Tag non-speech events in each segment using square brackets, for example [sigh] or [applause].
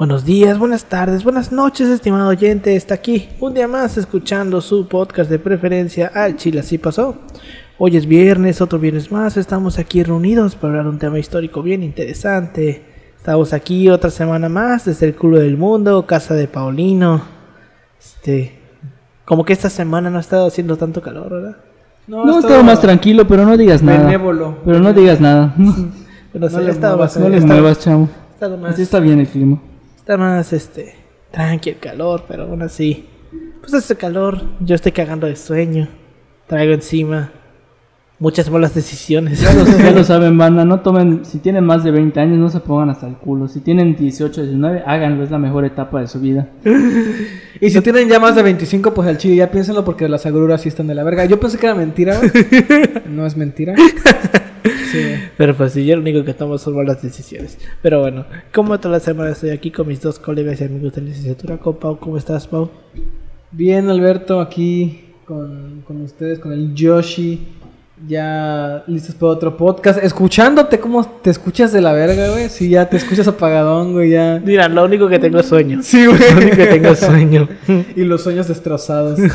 Buenos días, buenas tardes, buenas noches, estimado oyente. Está aquí un día más escuchando su podcast de preferencia al Chile así pasó. Hoy es viernes, otro viernes más. Estamos aquí reunidos para hablar de un tema histórico bien interesante. Estamos aquí otra semana más desde el culo del mundo, casa de Paulino. Este, como que esta semana no ha estado haciendo tanto calor, ¿verdad? No, he estado más tranquilo, pero no digas nada. Benévolo. Pero no digas nada. [laughs] Pero sí, No ha le estado muevas, No le muevas, Así está bien el clima. Está más, este, tranqui el calor, pero aún así. Pues hace calor, yo estoy cagando de sueño. Traigo encima muchas malas decisiones. Ya lo, ya lo [laughs] saben, banda. No tomen. Si tienen más de 20 años, no se pongan hasta el culo. Si tienen 18, 19, háganlo. Es la mejor etapa de su vida. [laughs] Y si tienen ya más de 25, pues al chile ya piénsenlo porque las agruras sí están de la verga. Yo pensé que era mentira. [laughs] No es mentira. Sí. Pero pues sí, yo lo único que tomo son malas decisiones. Pero bueno, como toda la semana estoy aquí con mis dos colegas y amigos de licenciatura. Con Pau, ¿cómo estás, Pau? Bien, Alberto, aquí con, con ustedes, con el Yoshi. Ya listos para otro podcast. Escuchándote, ¿cómo te escuchas de la verga, güey? Sí, ya te escuchas apagadón, güey, ya. Mira, lo único que tengo es sueño. Sí, güey. Lo único que tengo es sueño. [laughs] Y los sueños destrozados. [laughs]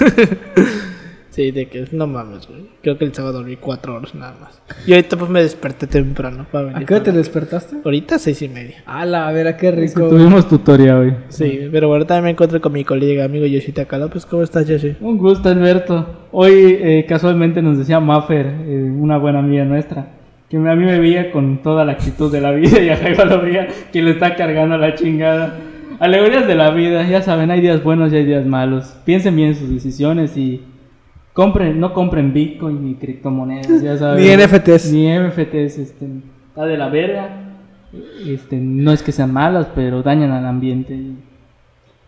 Sí, de que no mames, güey. Creo que el sábado dormí cuatro horas nada más. Y ahorita pues me desperté temprano para venir. ¿A qué hora te para- despertaste? Ahorita seis y media. Ala, a ver, a qué Es que rico. tuvimos tutoría hoy. Sí, pero bueno, también me encuentro con mi colega amigo Yoshita Cala. Pues, ¿cómo estás, Yoshi? Un gusto, Alberto. Hoy eh, casualmente nos decía Maffer, eh, una buena amiga nuestra, que a mí me veía con toda la actitud de la vida [laughs] y a Jaiba lo veía que le está cargando la chingada. Alegorías de la vida, ya saben, hay días buenos y hay días malos. Piensen bien sus decisiones y compren, no compren Bitcoin ni criptomonedas, ya [laughs] saben. Ni NFTs. Ni NFTs, este, está de la verga. Este, no es que sean malas, pero dañan al ambiente. Y,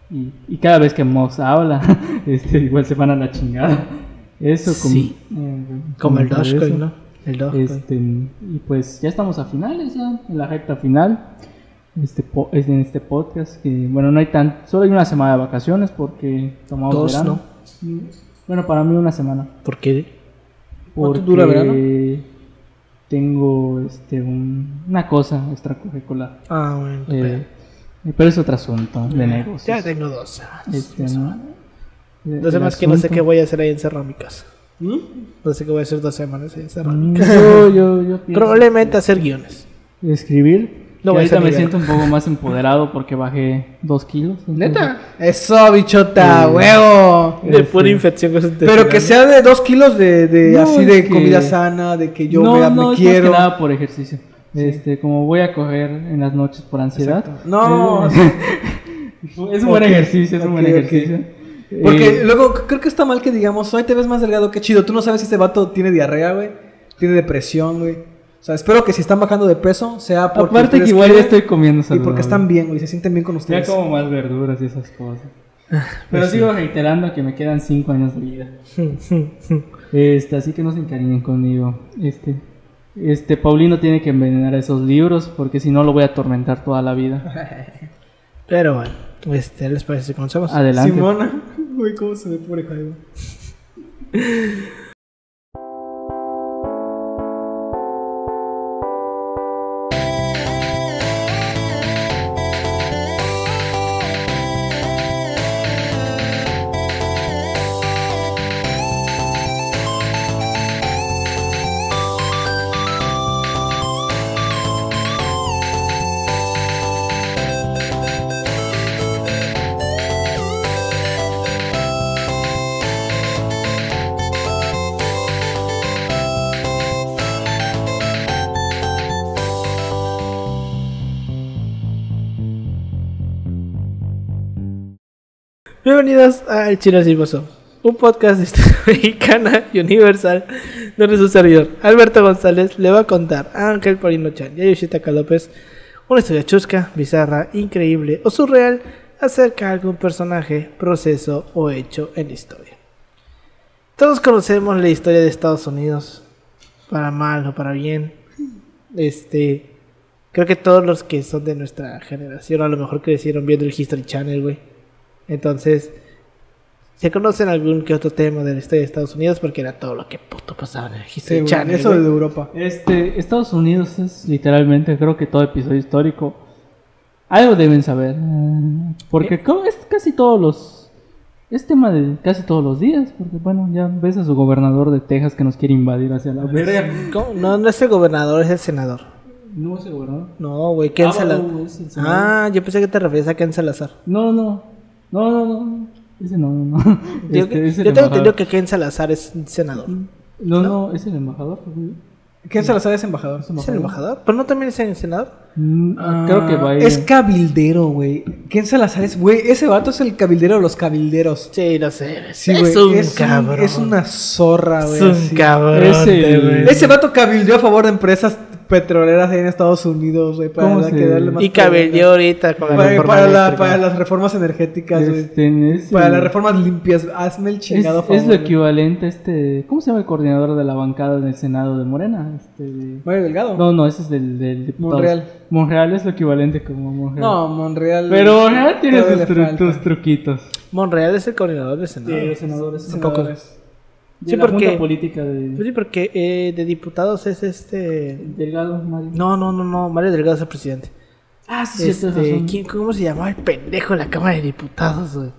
y, y cada vez que Mox habla, [laughs] este, igual se van a la chingada. Eso como, Sí. eh, Como el Dogecoin. ¿no? El Dogecoin. Este, y pues ya estamos a finales, ya, en la recta final. Este, po- es en este podcast que, bueno, no hay tan, solo hay una semana de vacaciones porque tomamos Dos, verano. Bueno, para mí una semana. ¿Por qué? ¿Cuánto Porque dura verano? Tengo este, un- una cosa extracurricular. Ah, bueno. Eh, pero es otro asunto de negocios. ya tengo dos. Este, ¿no? Dos semanas que no sé qué voy a hacer ahí en mi casa. ¿Mm? No sé qué voy a hacer dos semanas ahí en mi Mm. Yo, yo, yo [laughs] Probablemente hacer guiones. escribir. No No, ahorita me siento un poco más empoderado porque bajé dos kilos. entonces- ¿Neta? Eso, bichota, Sí. huevo. De Este, pura infección Pero que sea de dos kilos de, de No, así de que- comida sana, de que yo no, me, no, me es quiero. más que nada por ejercicio. Este, como voy a correr en las noches por ansiedad. Exacto. No. eh, [laughs] es un buen ejercicio, es un buen ejercicio. Porque Eh, luego creo que está mal que digamos, hoy te ves más delgado, qué chido. Tú no sabes si este vato tiene diarrea, güey. Tiene depresión, güey. O sea, espero que si están bajando de peso sea porque aparte que igual ya estoy comiendo y saludable. porque están bien, güey. Se sienten bien con Ya ustedes. como más verduras y esas cosas. Ah, [laughs] Pero pues sigo reiterando que me quedan 5 años de vida. Este, así que no se encariñen conmigo. Este, este, Paulino tiene que envenenar esos libros porque si no lo voy a atormentar toda la vida. [laughs] Pero bueno, este, ¿les parece si comenzamos? Adelante. Simona. [laughs] Uy, cómo se ve pobre Jaime. A El Chino Pasó, un podcast de historia [laughs] mexicana y universal, donde su servidor, Alberto González, le va a contar a Ángel Paulino Chan y a Yoshitaka López una historia chusca, bizarra, increíble o surreal acerca de algún personaje, proceso o hecho en la historia. Todos conocemos la historia de Estados Unidos, para mal o para bien. Este, creo que todos los que son de nuestra generación, a lo mejor crecieron viendo el History Channel, güey. Entonces, se conocen algún que otro tema de la historia de Estados Unidos porque era todo lo que puto pasaba en el Sí, History güey, Channel. eso de Europa. Este, Estados Unidos es literalmente, creo que todo episodio histórico Algo deben saber. eh, Porque co- es casi todos los. Es tema de casi todos los días. Porque bueno, ya ves a su gobernador de Texas que nos quiere invadir hacia la verga. No, no es el gobernador, es el senador. No es el gobernador. No, güey, Ken Ah, Salazar. no. Ah, yo pensé que te referías a Ken Salazar. No, no. No, no, no. Ese no, no. no. Yo, [laughs] Este, es el yo tengo entendido que Ken Salazar es senador. No, no, es el embajador. ¿Quién Salazar es embajador? ¿Es el embajador? ¿Pero no también es el senador? Mm, Ah, Creo que va a ir. Es cabildero, güey. ¿Quién Salazar es, güey? Ese vato es el cabildero de los cabilderos. Sí, lo sé. Sí, es güey. un es, un- cabrón. es una zorra, güey. Es un así. cabrón. Ese-. Ese vato cabildeó a favor de empresas petroleras ahí en Estados Unidos, güey. Para ¿Cómo dar- se- que darle más Y cabildeó ahorita con la Para, reforma para, la- para las reformas energéticas, güey. Este, es Para el- las reformas limpias. Hazme el Es, chingado es favor. lo güey. equivalente a este. ¿Cómo se llama el coordinador de la bancada del Senado de Morena? Este, de- Mario Delgado. No, no, ese es del, del diputado. Monreal. Monreal es lo equivalente como Monreal. No, Monreal. Pero Monreal tiene sus, tru- truquitos. Monreal es el coordinador del senado. Sí, senadores. Senadores. De Sí, la porque- Junta política de Pues sí, porque eh, de diputados es este... Delgado Mario. No, no, no, no. Mario Delgado es el presidente. Ah, sí, Este. ¿quién- ¿Cómo se llamaba el pendejo de la Cámara de Diputados, güey?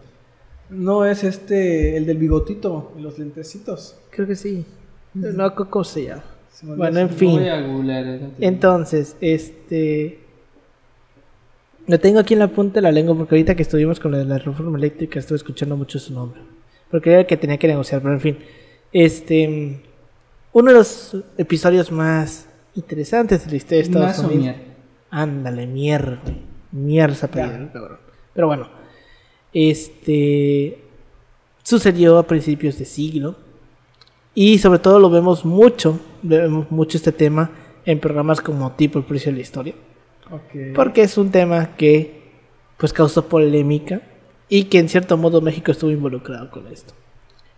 No es este, el del bigotito y los lentecitos. Creo que sí. No, ¿cómo se llama? Se Bueno, en fin. Googlear, déjate. Entonces, este... Lo tengo aquí en la punta de la lengua porque ahorita que estuvimos con lo de la reforma eléctrica estuve escuchando mucho su nombre. Porque era el que tenía que negociar, pero en fin. Este... Uno de los episodios más interesantes de la historia de Estados Unidos. mier. Ándale, mierda. Mierda cabrón. Pero bueno. Este. Sucedió a principios de siglo. Y sobre todo lo vemos mucho. Vemos mucho este tema en programas como Tipo el precio de la historia. Porque es un tema que pues causó polémica. Y que en cierto modo México estuvo involucrado con esto.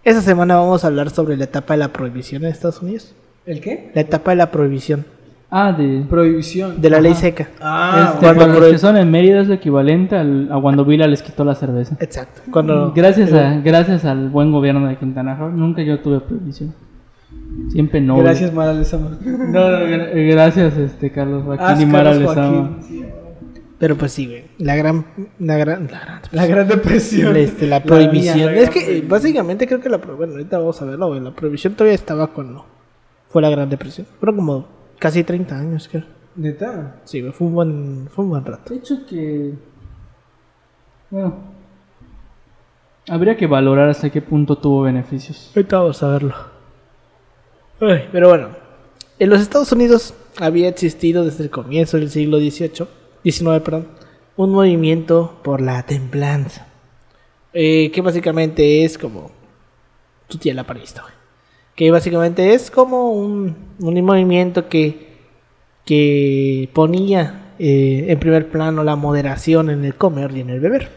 Esta semana vamos a hablar sobre la etapa de la prohibición en Estados Unidos. ¿El qué? La etapa de la prohibición. Ah, de. Prohibición. De la ley seca. Ah, este, cuando los que son en Mérida es lo equivalente al, a cuando Vila les quitó la cerveza. Exacto. Cuando Gracias, a, gracias al buen gobierno de Quintana Roo, nunca yo tuve prohibición. Siempre no. Gracias, Mara Lezama. No, no, gra- gracias, este, Carlos Joaquín Ah, y Mara Carlos Lezama. Joaquín, sí. Pero pues sí, güey. La gran. La gran. La, gran- La Gran Depresión. este, la prohibición. la es que prohibición. básicamente creo que la. Bueno, ahorita vamos a verlo, güey. La prohibición todavía estaba cuando fue la Gran Depresión. Fueron como casi 30 años, creo. ¿Neta? Sí, güey. Fue un buen, fue un buen rato. De hecho que... Bueno. Habría que valorar hasta qué punto tuvo beneficios. Ahorita vamos a verlo. Ay, pero bueno. En los Estados Unidos había existido desde el comienzo del siglo XVIII, XIX, perdón, un movimiento por la templanza. Eh, que básicamente es como tu tía la parista, güey. Que básicamente es como un, un movimiento que, que ponía eh, en primer plano la moderación en el comer y en el beber.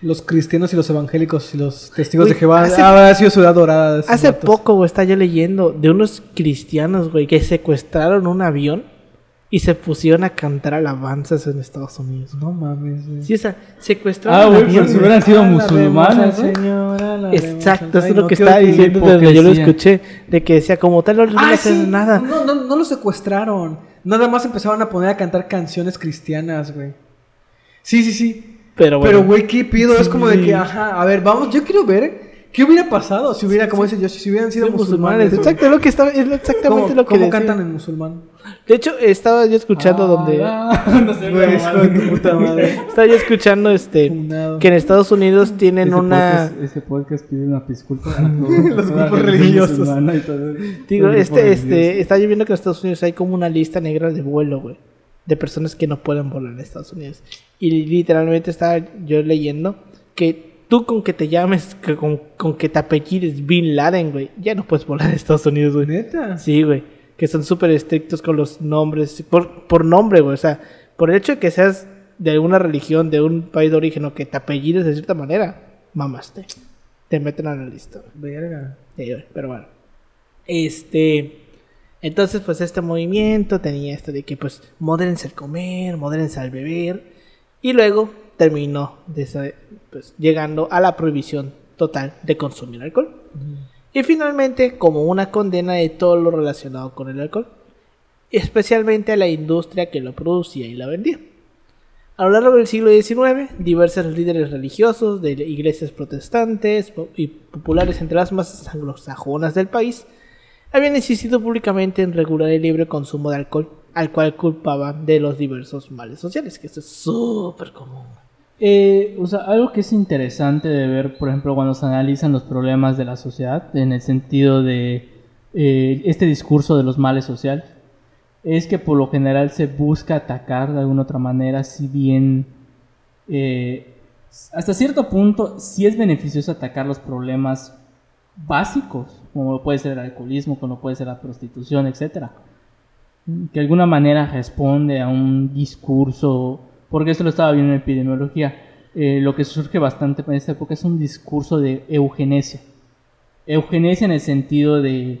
Los cristianos y los evangélicos y los testigos de Jehová. hace- Habrá sido ciudad dorada. Hace poco, güey, estaba yo leyendo de unos cristianos, güey, que secuestraron un avión y se pusieron a cantar alabanzas en Estados Unidos. No mames, güey. Sí, o sea, secuestraron Ah, güey, avión. pues hubieran sido al musulmanes, ¿no? Alabemos Exacto, eso es lo no, que estaba diciendo desde yo lo escuché, de que decía, como tal, no Ah, hacer sí. nada. No, no, no lo secuestraron. Nada más empezaron a poner a cantar canciones cristianas, güey. Sí, sí, sí. Pero bueno, Pero, güey, ¿qué pido? Es como de que, ajá, a ver, vamos, yo quiero ver qué hubiera pasado si hubiera, como dice yo, si hubieran sido musulmanes. Exacto, es lo que estaba, es exactamente ¿Cómo, lo que cómo cantan en musulmán? De hecho, estaba yo escuchando donde... Ah, no sé, [laughs] puta madre. Estaba yo escuchando este... Que en Estados Unidos tienen una... podcast- este podcast pide una disculpa a [laughs] todos- Los grupos religiosos. musulmana y todo- Digo, este, este, está yo viendo que en Estados Unidos hay como una lista negra de vuelo, güey. De personas que no pueden volar en Estados Unidos. Y literalmente estaba yo leyendo que tú con que te llames, que con, con que te apellides Bin Laden, güey, ya no puedes volar en Estados Unidos, güey. ¿Neta? Sí, güey. Que son súper estrictos con los nombres. Por, por nombre, güey. O sea, por el hecho de que seas de alguna religión, de un país de origen o que te apellides de cierta manera, mamaste. Te meten a la lista. Verga. Sí, güey, pero bueno. Este. Entonces, pues este movimiento tenía esto de que, pues, modérense al comer, modérense al beber. Y luego terminó pues, llegando a la prohibición total de consumir alcohol. Y finalmente, como una condena de todo lo relacionado con el alcohol, especialmente a la industria que lo producía y la vendía. A lo largo del siglo XIX, diversos líderes religiosos de iglesias protestantes y populares entre las masas anglosajonas del país habían insistido públicamente en regular el libre consumo de alcohol, al cual culpaban de los diversos males sociales, que esto es súper común. Eh, o sea, algo que es interesante de ver, por ejemplo, cuando se analizan los problemas de la sociedad, en el sentido de eh, este discurso de los males sociales, es que por lo general se busca atacar de alguna otra manera, si bien eh, hasta cierto punto sí es beneficioso atacar los problemas básicos, como puede ser el alcoholismo, como puede ser la prostitución, etcétera que de alguna manera responde a un discurso, porque esto lo estaba viendo en epidemiología, eh, lo que surge bastante en esta época es un discurso de eugenesia. Eugenesia en el sentido de,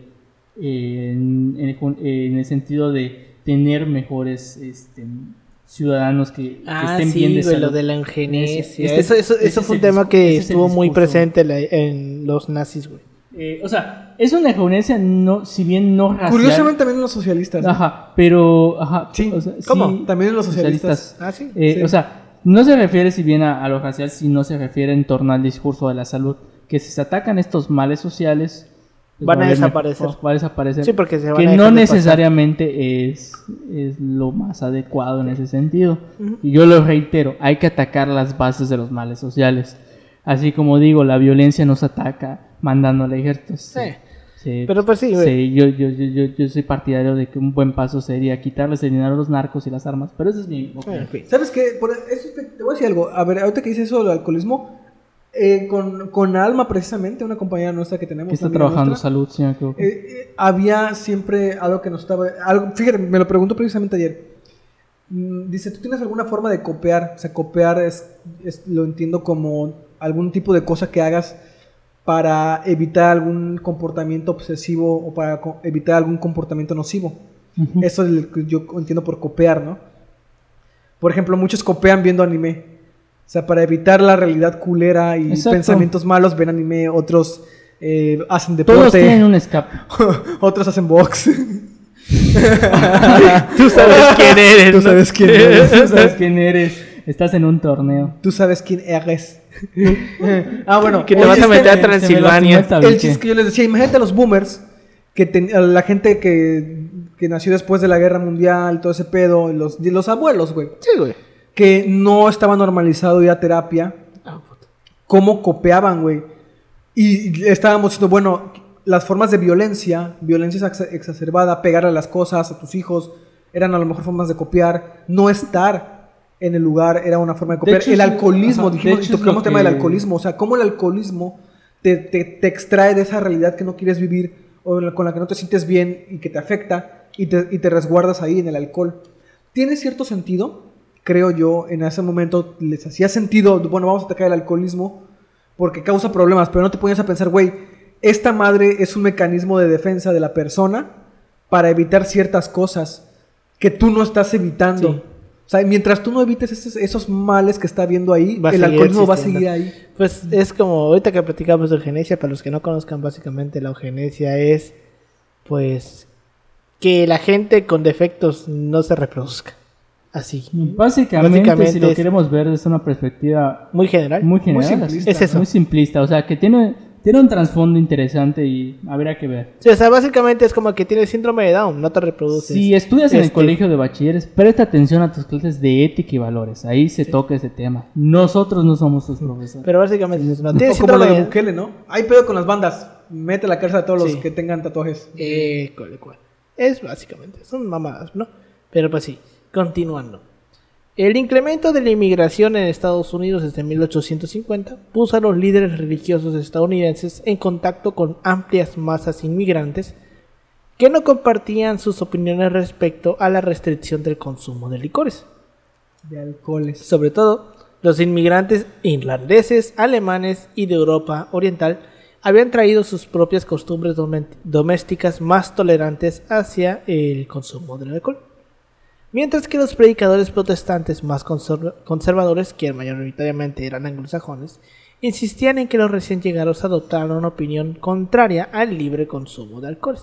eh, en, en- en el sentido de tener mejores este, ciudadanos que, que Ah, estén sí, bien de güey, lo salud. de la eugenesia. Este- eso eso, eso fue un tema que estuvo muy presente en los nazis, güey. Eh, o sea, es una eugenesia, no, si bien no racial. Curiosamente también en los socialistas. ¿no? Ajá, pero... Ajá, Sí, o sea, ¿cómo? sí, También en los socialistas. Ah, sí. Eh, Sí. O sea, no se refiere si bien a, a lo racial, sino se refiere en torno al discurso de la salud. Que si se atacan estos males sociales, pues Van a va desaparecer. mejor- va a desaparecer. Sí, porque se van que a no necesariamente es, es lo más adecuado en ese sentido. Y yo lo reitero, hay que atacar las bases de los males sociales. Así como digo, la violencia no se ataca mandando al ejército. se- Sí. se- Pero pues sí, güey. Sí, yo, yo, yo, yo, yo soy partidario de que un buen paso sería quitarles el dinero a los narcos y las armas. Pero esa es mi fin. ¿Sabes qué? Por eso te, te voy a decir algo. A ver, ahorita que dices eso del alcoholismo, eh, con, con Alma, precisamente, una compañera nuestra que tenemos. Que está trabajando nuestra, salud, si no me equivoco. eh, eh, había siempre algo que nos estaba. Algo, fíjate, me lo preguntó precisamente ayer. Mm, Dice, ¿tú tienes alguna forma de copiar? O sea, copiar es, es- lo entiendo como algún tipo de cosa que hagas para evitar algún comportamiento obsesivo o para evitar algún comportamiento nocivo. Eso es lo que yo entiendo por copiar, ¿no? Por ejemplo, muchos copian viendo anime. O sea, para evitar la realidad culera y Exacto. pensamientos malos, ven anime. Otros eh, hacen Todos tienen deporte. un escape. [laughs] otros hacen box. [laughs] Tú sabes quién eres. Tú sabes quién eres. Tú sabes quién eres. Estás en un torneo. Tú sabes quién eres. [laughs] ah, bueno. Que te vas a meter a Transilvania. el chiste que yo les decía, imagínate a los boomers, que ten- a la gente que, que nació después de la guerra mundial, todo ese pedo, los, los abuelos, güey, Sí, güey. que no estaba normalizado ir a terapia, Ah, puta. cómo copiaban, güey. Y estábamos diciendo, bueno, las formas de violencia, violencia exa- exacerbada, pegar a las cosas, a tus hijos, eran a lo mejor formas de copiar, no estar en el lugar era una forma de copiar. hecho, el alcoholismo, ajá, de dijimos, hecho, y tocamos el tema del alcoholismo, o sea, cómo el alcoholismo te, te, te extrae de esa realidad que no quieres vivir o con la que no te sientes bien y que te afecta y te, y te resguardas ahí en el alcohol. Tiene cierto sentido, creo yo, en ese momento les hacía sentido, bueno, vamos a atacar el alcoholismo porque causa problemas, pero no te ponías a pensar, güey, esta madre es un mecanismo de defensa de la persona para evitar ciertas cosas que tú no estás evitando. Sí. O sea, mientras tú no evites esos, esos males que está viendo ahí, Va el alcoholismo va a seguir ahí. Pues es como ahorita que platicamos de eugenesia, para los que no conozcan básicamente la eugenesia es pues que la gente con defectos no se reproduzca. Así. Básicamente, Básicamente si lo queremos ver desde una perspectiva Muy general. muy general, simplista. así, Es eso. muy simplista, o sea, que tiene, tiene un trasfondo interesante y habría que ver. Sí, o sea, básicamente es como que tienes síndrome de Down, no te reproduces. Si estudias en el Este, colegio de bachilleres, presta atención a tus clases de ética y valores. Ahí se toca ese tema. Nosotros no somos tus profesores. Pero básicamente es no O tienes como lo síndrome de Bukele, ¿no? Hay pedo con las bandas. Mete a la cárcel a todos los que tengan tatuajes. Eh, cual, cual. Es básicamente, son mamadas, ¿no? Pero pues sí, continuando. El incremento de la inmigración en Estados Unidos desde 1850 puso a los líderes religiosos estadounidenses en contacto con amplias masas inmigrantes que no compartían sus opiniones respecto a la restricción del consumo de licores. De alcoholes. Sobre todo, los inmigrantes irlandeses, alemanes y de Europa Oriental habían traído sus propias costumbres domésticas más tolerantes hacia el consumo del alcohol. Mientras que los predicadores protestantes más conserv- conservadores, que mayoritariamente eran anglosajones, insistían en que los recién llegados adoptaran una opinión contraria al libre consumo de alcoholes.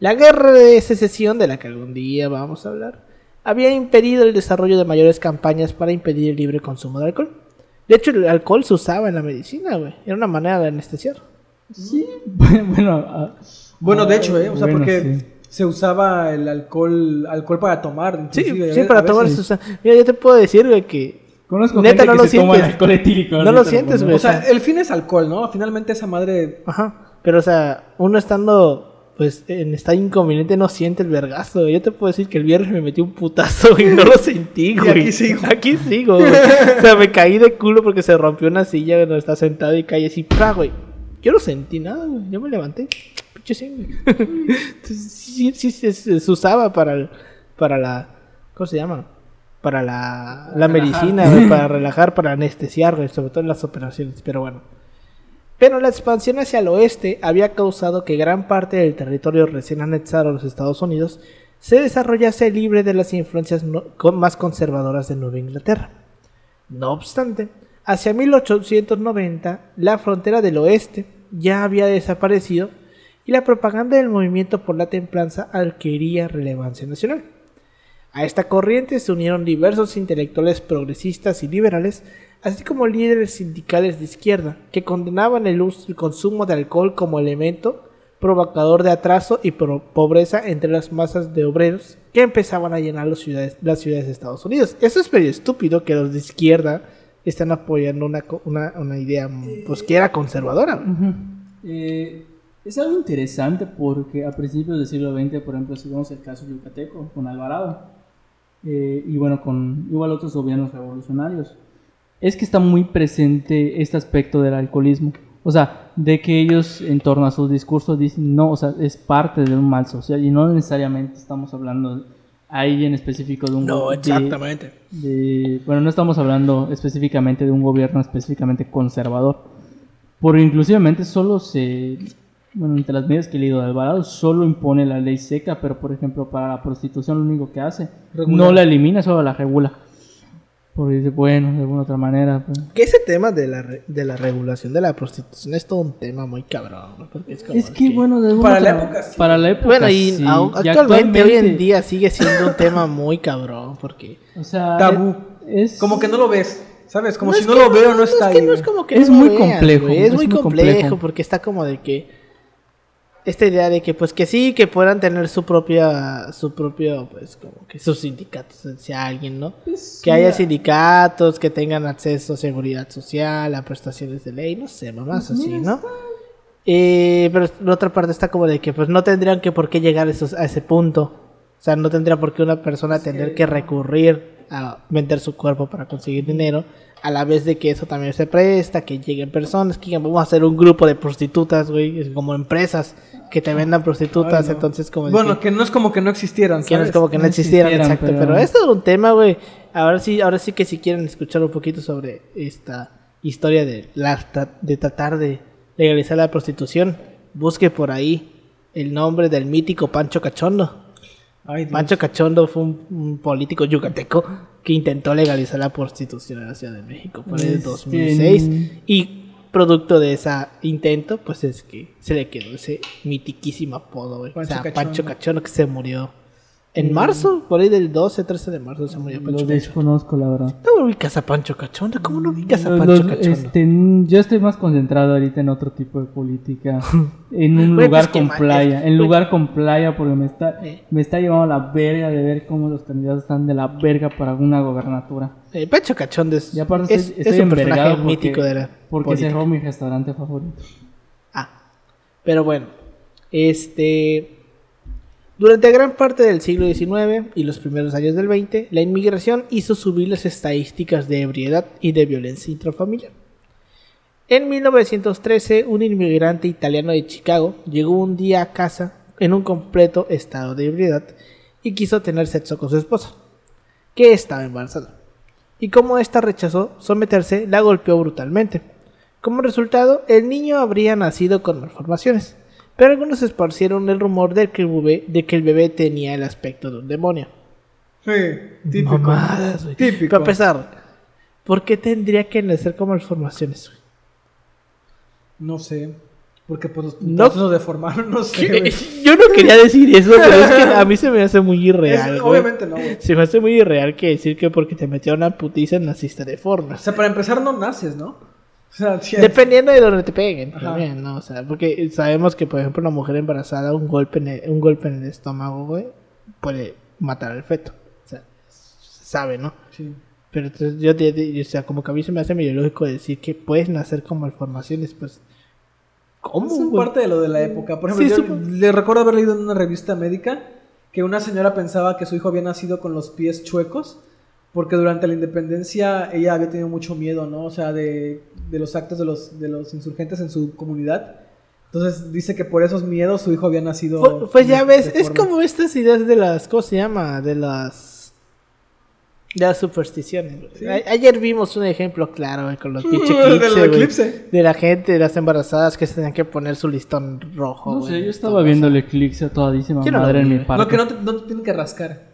La guerra de secesión, de la que algún día vamos a hablar, había impedido el desarrollo de mayores campañas para impedir el libre consumo de alcohol. De hecho, el alcohol se usaba en la medicina, güey. Era una manera de anestesiar. Sí, [laughs] bueno. ah, Bueno, de hecho, ¿eh? O sea, bueno, porque sí. Se usaba el alcohol, alcohol para tomar. Sí, sí, para tomar. Mira, yo te puedo decir, güey, que Conozco Neta, gente no que lo se toma sientes. alcohol etílico. No lo sientes, güey. O sea, el fin es alcohol, ¿no? Finalmente esa madre... Ajá. Pero, o sea, uno estando, pues, en estado inconveniente no siente el vergazo. Yo te puedo decir que el viernes me metí un putazo [laughs] y no lo sentí, güey. aquí sigo. Aquí sigo, güey. O sea, me caí de culo porque se rompió una silla donde estaba sentado y caí así, ¡pra, güey! Yo no sentí nada, güey. Yo me levanté. Pinche sí, güey. Entonces, sí, sí, sí, se, se usaba para, el- para la... ¿Cómo se llama? Para la, la Relajar. medicina, [laughs] güey, para relajar, para anestesiar, güey, sobre todo en las operaciones. Pero bueno. Pero la expansión hacia el oeste había causado que gran parte del territorio recién anexado a los Estados Unidos se desarrollase libre de las influencias no- con- más conservadoras de Nueva Inglaterra. No obstante, hacia 1890 la frontera del oeste ya había desaparecido y la propaganda del movimiento por la templanza adquiría relevancia nacional. A esta corriente se unieron diversos intelectuales progresistas y liberales, así como líderes sindicales de izquierda, que condenaban el uso y consumo de alcohol como elemento provocador de atraso y pobreza entre las masas de obreros que empezaban a llenar las ciudades, las ciudades de Estados Unidos. Eso es medio estúpido que los de izquierda están apoyando una, una, una idea pues, que era conservadora. Eh, es algo interesante porque a principios del siglo XX, por ejemplo, si vemos el caso yucateco con Alvarado eh, y bueno, con igual otros gobiernos revolucionarios, es que está muy presente este aspecto del alcoholismo. O sea, de que ellos en torno a sus discursos dicen, no, o sea, es parte de un mal social y no necesariamente estamos hablando ahí en específico de un No, go- de- exactamente. de- bueno, no estamos hablando específicamente de un gobierno específicamente conservador, porque inclusivamente solo se, bueno, entre las medidas que he leído de Alvarado, solo impone la ley seca, pero por ejemplo para la prostitución lo único que hace, Regular. no la elimina, solo la regula. Porque dice, bueno, de alguna otra manera, pues, Que ese tema de la, re- de la regulación de la prostitución es todo un tema muy cabrón. ¿no? Porque es como Es que bueno, de alguna Para la otra- época, sí. Para la época, Bueno, y sí. Y actualmente, hoy en día sigue siendo un tema muy cabrón. Porque. o sea, Tabú. Es, Como que no lo ves, ¿sabes? Como No si es no que lo veo, no es está que ahí. no es como que Es no muy veas, complejo, Es, es muy muy complejo complejo. porque está como de que. Esta idea de que, pues, que sí, que puedan tener su propia. Su propio, pues, como que sus sindicatos, si alguien, ¿no? es Que haya sindicatos, que tengan acceso a seguridad social, a prestaciones de ley, no sé, mamás Pues así, ¿no? está- Eh, pero la otra parte está como de que pues no tendrían que por qué llegar a, esos- a ese punto. O sea, no tendría por qué una persona tener que recurrir a vender su cuerpo para conseguir dinero. A la vez de que eso también se presta, que lleguen personas, que vamos a hacer un grupo de prostitutas, güey, como empresas que te vendan prostitutas. Ay, no. Entonces, como Bueno, que, que no es como que no existieran, que no es ¿sabes? como que no, No existieran, existieran, exacto. pero- Pero... esto es un tema, güey. Ahora sí, ahora sí que si quieren escuchar un poquito sobre esta historia de, la, de tratar de legalizar la prostitución, busque por ahí el nombre del mítico Pancho Cachondo. Ay. Pancho Cachondo fue un, un político yucateco que intentó legalizar la prostitución en la Ciudad de México por el Este, 2006 y producto de ese intento pues es que se le quedó ese mitiquísimo apodo, güey. O sea, Cachondo. Pancho Cachondo que se murió en marzo, por ahí del 12, 13 de marzo se murió Lo Pancho Cachondo. desconozco, la verdad. ¿No ubicas a Pancho Cachondo? ¿Cómo no ubicas a Pancho Cachondo? este, yo estoy más concentrado ahorita en otro tipo de política. [laughs] En un lugar pues, que con playa. es- En lugar con playa porque me está, Eh. me está llevando la verga de ver cómo los candidatos están de la verga para una gobernatura. Eh, Pancho Cachondo es, Y aparte es, estoy, es estoy un personaje porque, mítico de la porque política. cerró mi restaurante favorito. Ah, pero bueno, este... Durante gran parte del siglo XIX y los primeros años del XX, la inmigración hizo subir las estadísticas de ebriedad y de violencia intrafamiliar. En 1913, un inmigrante italiano de Chicago llegó un día a casa en un completo estado de ebriedad y quiso tener sexo con su esposa, que estaba embarazada. Y como ésta rechazó someterse, la golpeó brutalmente. Como resultado, el niño habría nacido con malformaciones, pero algunos esparcieron el rumor de que el bebé, de que el bebé tenía el aspecto de un demonio. Sí, típico. Mamadas, güey. Típico. Para empezar, ¿por qué tendría que nacer con malformaciones? güey? No sé. Porque pues los No. nos deformaron, no sé, güey. Yo no quería decir eso, pero es que a mí se me hace muy irreal. Güey. obviamente no, güey. Se me hace muy irreal que decir que porque te metió una putiza naciste de O sea, para empezar no naces, ¿no? O sea, sí, Dependiendo de donde te peguen Ajá. también, ¿no? O sea, porque sabemos que, por ejemplo, una mujer embarazada, un golpe en el, un golpe en el estómago, güey, puede matar al feto. O sea, se sabe, ¿no? sí. Pero entonces yo, o sea, como que a mí se me hace medio lógico decir que puedes nacer con malformaciones, pues. ¿Cómo? Es un güey? parte de lo de la época. Por ejemplo, Sí, yo supo- le recuerdo haber leído en una revista médica que una señora pensaba que su hijo había nacido con los pies chuecos porque durante la independencia ella había tenido mucho miedo, ¿no? O sea, de, de los actos de los, de los insurgentes en su comunidad. Entonces dice que por esos miedos su hijo había nacido. Pues, pues ya ves, es como estas ideas de las, ¿cómo se llama? De las... De las supersticiones. güey. Sí. A- Ayer vimos un ejemplo claro güey, con los [laughs] pinches güey. eclipse. De la gente, de las embarazadas que se tenían que poner su listón rojo. No sé, yo estaba viendo el eclipse a todísima Yo no lo madre en mi parque. No, que no te, no te tienen que rascar.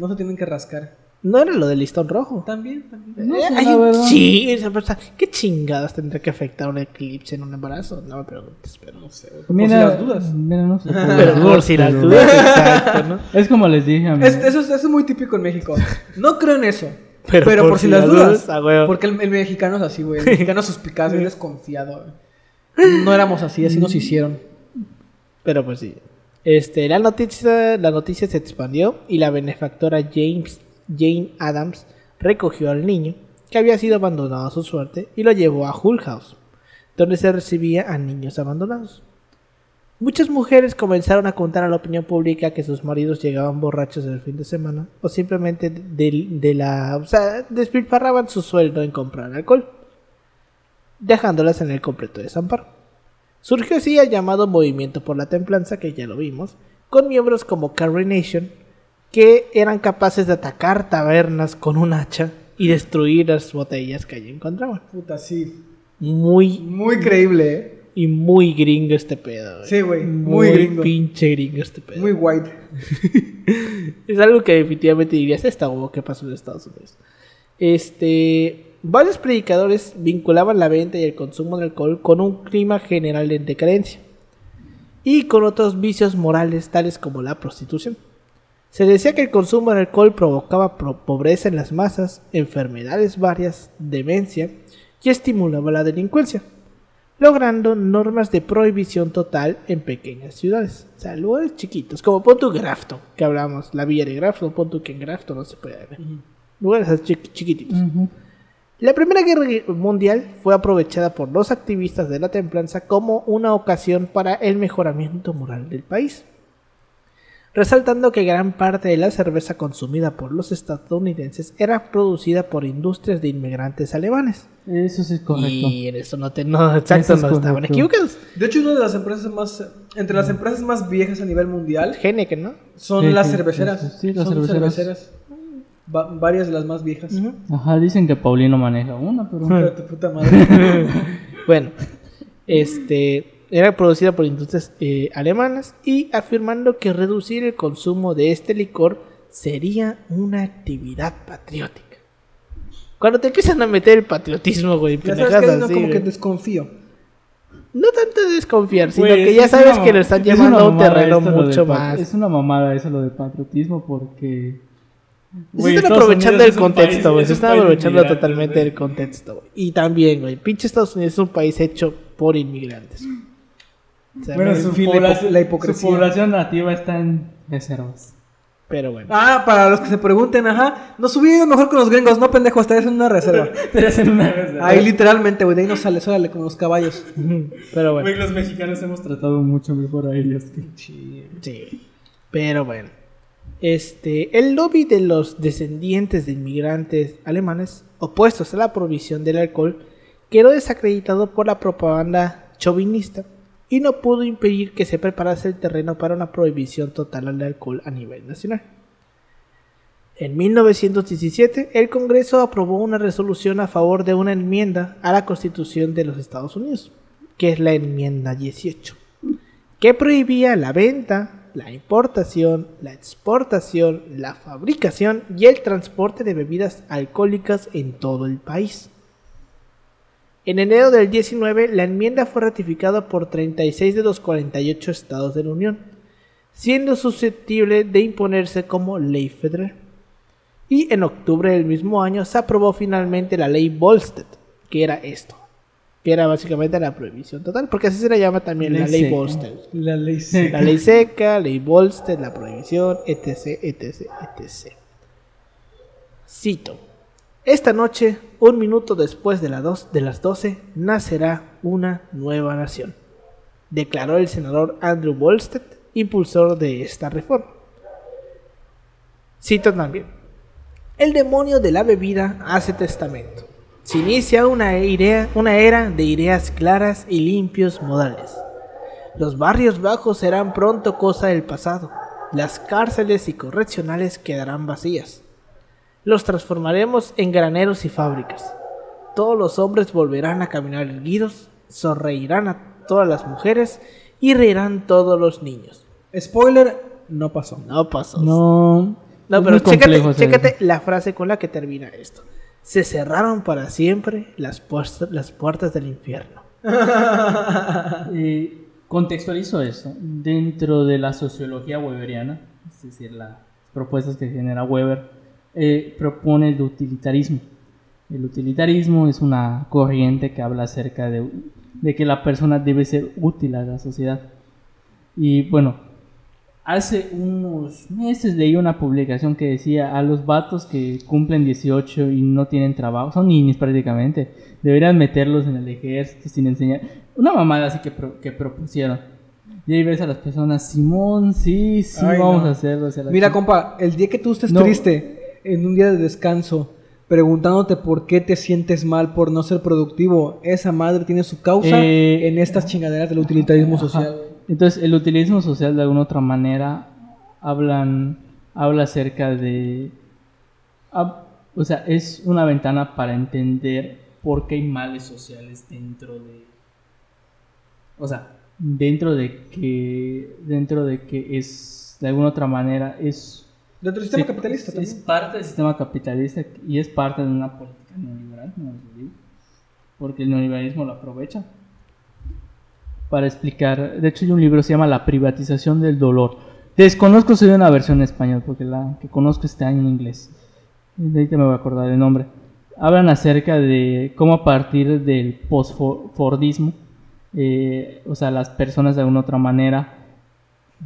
No se tienen que rascar. No era lo del listón rojo. También, también. No Eh, sé, hay la un verdad. esa persona- ¿Qué chingadas tendrá que afectar un eclipse en un embarazo? No me preguntes, pero... No sé, Mira, por si las dudas. Mira, no sé. [laughs] por Pero las por si las dudas, [laughs] exacto, ¿no? Es como les dije a mí. Es- eso, es, eso es muy típico en México. No creo en eso. [laughs] Pero Pero, por, si las dudas. a huevo. porque el, el mexicano es así, güey. El mexicano es suspicaz, es desconfiado. No éramos así, así nos hicieron. Pero pues sí. Este, la noticia, se expandió y la benefactora James, Jane Adams recogió al niño que había sido abandonado a su suerte y lo llevó a Hull House, donde se recibía a niños abandonados. Muchas mujeres comenzaron a contar a la opinión pública que sus maridos llegaban borrachos el fin de semana o simplemente de, de la, o sea, despilfarraban su sueldo en comprar alcohol, dejándolas en el completo desamparo. Surgió así el llamado Movimiento por la Templanza, que ya lo vimos, con miembros como Carrie Nation, que eran capaces de atacar tabernas con un hacha y destruir las botellas que allí encontraban. Puta, sí. Muy Muy creíble, ¿eh? y muy gringo este pedo. güey. Sí, güey, muy gringo. pinche gringo este pedo. Muy white. [laughs] Es algo que definitivamente dirías, esta huevo que pasó en Estados Unidos. Este, varios predicadores vinculaban la venta y el consumo de alcohol con un clima general en decadencia y con otros vicios morales tales como la prostitución. Se decía que el consumo de alcohol provocaba pro- pobreza en las masas, enfermedades varias, demencia y estimulaba la delincuencia, logrando normas de prohibición total en pequeñas ciudades, o sea, lugares chiquitos, como pon tu Grafton, que hablamos, la villa de Grafton, pon tu que en Grafton no se puede ver, lugares chiquititos. La Primera Guerra Mundial fue aprovechada por los activistas de la templanza como una ocasión para el mejoramiento moral del país, resaltando que gran parte de la cerveza consumida por los estadounidenses era producida por industrias de inmigrantes alemanes. Eso sí es correcto. Y en eso no, te, no exacto, Eso es no estaban equivocados. De hecho, una de las empresas más. Entre las empresas más viejas a nivel mundial Heineken, ¿no? son Sí, las sí, cerveceras. sí, sí, sí, las son cerveceras. Va- varias de las más viejas. Ajá, dicen que Paulino maneja una, pero. Pero tu puta madre. [laughs] Bueno, este era producida por industrias eh, alemanas y afirmando que reducir el consumo de este licor sería una actividad patriótica. Cuando te empiezan a meter el patriotismo, güey, ya sabes que así, como que desconfío. no tanto de desconfiar, sino Güey, que ya es sabes una que lo están es llevando a un terreno mucho más. Es una mamada eso lo de patriotismo porque. Se Güey, están aprovechando Unidos el contexto, güey. Se están aprovechando totalmente del contexto, güey. Y también, güey. Pinche Estados Unidos es un país hecho por inmigrantes. O sea, Bueno, no- su, fin, la población, la hipocresía. su población nativa está en reservas. pero bueno. Ah, para los que se pregunten, ajá. Nos subimos mejor con los gringos, no pendejo, estarías en una reserva. [laughs] Te hacen una reserva. Ahí literalmente, güey, de ahí nos sale, órale, como los caballos. [laughs] Pero bueno. Los mexicanos hemos tratado mucho mejor a ellos. que- Sí. Pero bueno. Este, el lobby de los descendientes de inmigrantes alemanes opuestos a la provisión del alcohol quedó desacreditado por la propaganda chauvinista y no pudo impedir que se preparase el terreno para una prohibición total al alcohol a nivel nacional. En 1917, el Congreso aprobó una resolución a favor de una enmienda a la Constitución de los Estados Unidos, que es la enmienda 18 que prohibía la venta, la importación, la exportación, la fabricación y el transporte de bebidas alcohólicas en todo el país. En enero del 19, la enmienda fue ratificada por 36 de los 48 estados de la Unión, siendo susceptible de imponerse como ley federal. Y en octubre del mismo año se aprobó finalmente la ley Volstead, que era esto, que era básicamente la prohibición total, porque así se le llama también la Ley seca. Volstead. La ley seca. La ley seca, ley Volstead, la prohibición, etc, etc, etc. Cito. Esta noche, un minuto después de, la dos- de las 12, nacerá una nueva nación, declaró el senador Andrew Volstead, impulsor de esta reforma. Cito también. El demonio de la bebida hace testamento. Se inicia una, idea, una era de ideas claras y limpios modales. Los barrios bajos serán pronto cosa del pasado. Las cárceles y correccionales quedarán vacías. Los transformaremos en graneros y fábricas. Todos los hombres volverán a caminar erguidos, sonreirán a todas las mujeres y reirán todos los niños. Spoiler, no pasó. No pasó. No. No, pero chécate, chécate la frase con la que termina esto. Se cerraron para siempre las, puertas- las puertas del infierno. [laughs] Eh, contextualizo esto. Dentro de la sociología weberiana, es decir, las propuestas que genera Weber, eh, propone el utilitarismo. El utilitarismo es una corriente que habla acerca de, de que la persona debe ser útil a la sociedad. Y bueno, hace unos meses leí una publicación que decía a los vatos que cumplen 18 y no tienen trabajo, son niños prácticamente, deberían meterlos en el ejército sin enseñar. Una mamada así que, pro- que propusieron. Y ahí ves a las personas, Simón, sí, sí, Ay, vamos no. a hacerlo. o sea, la Mira, compa, el día que tú estés No. triste, en un día de descanso, preguntándote por qué te sientes mal por no ser productivo, esa madre tiene su causa Eh, en estas chingaderas del utilitarismo Ajá. social. Entonces, el utilismo social de alguna otra manera hablan, habla acerca de. o sea, es una ventana para entender por qué hay males sociales dentro de. O sea, dentro de que. Dentro de que es. De alguna otra manera es. Dentro del sistema capitalista es también. parte del sistema capitalista y es parte de una política neoliberal, no lo digo, porque el neoliberalismo lo aprovecha para explicar. De hecho, hay un libro que se llama La privatización del dolor. Desconozco si hay una versión en español, porque la que conozco está en inglés. De ahorita me voy a acordar el nombre. Hablan acerca de cómo a partir del post-Fordismo, eh, o sea, las personas de alguna otra manera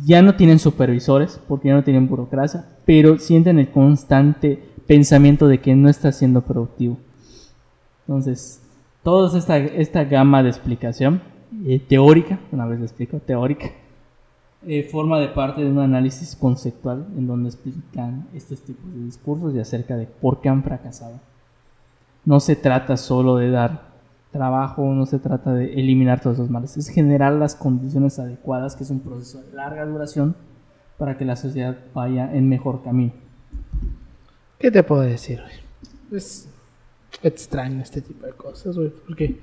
ya no tienen supervisores, porque ya no tienen burocracia, pero sienten el constante pensamiento de que no está siendo productivo. Entonces, toda esta, esta gama de explicación eh, teórica, una vez lo explico, teórica, eh, forma de parte de un análisis conceptual en donde explican estos tipos de discursos y acerca de por qué han fracasado. No se trata solo de dar trabajo, no se trata de eliminar todos esos males, es generar las condiciones adecuadas, que es un proceso de larga duración, para que la sociedad vaya en mejor camino. ¿Qué te puedo decir? Es extraño este tipo de cosas, porque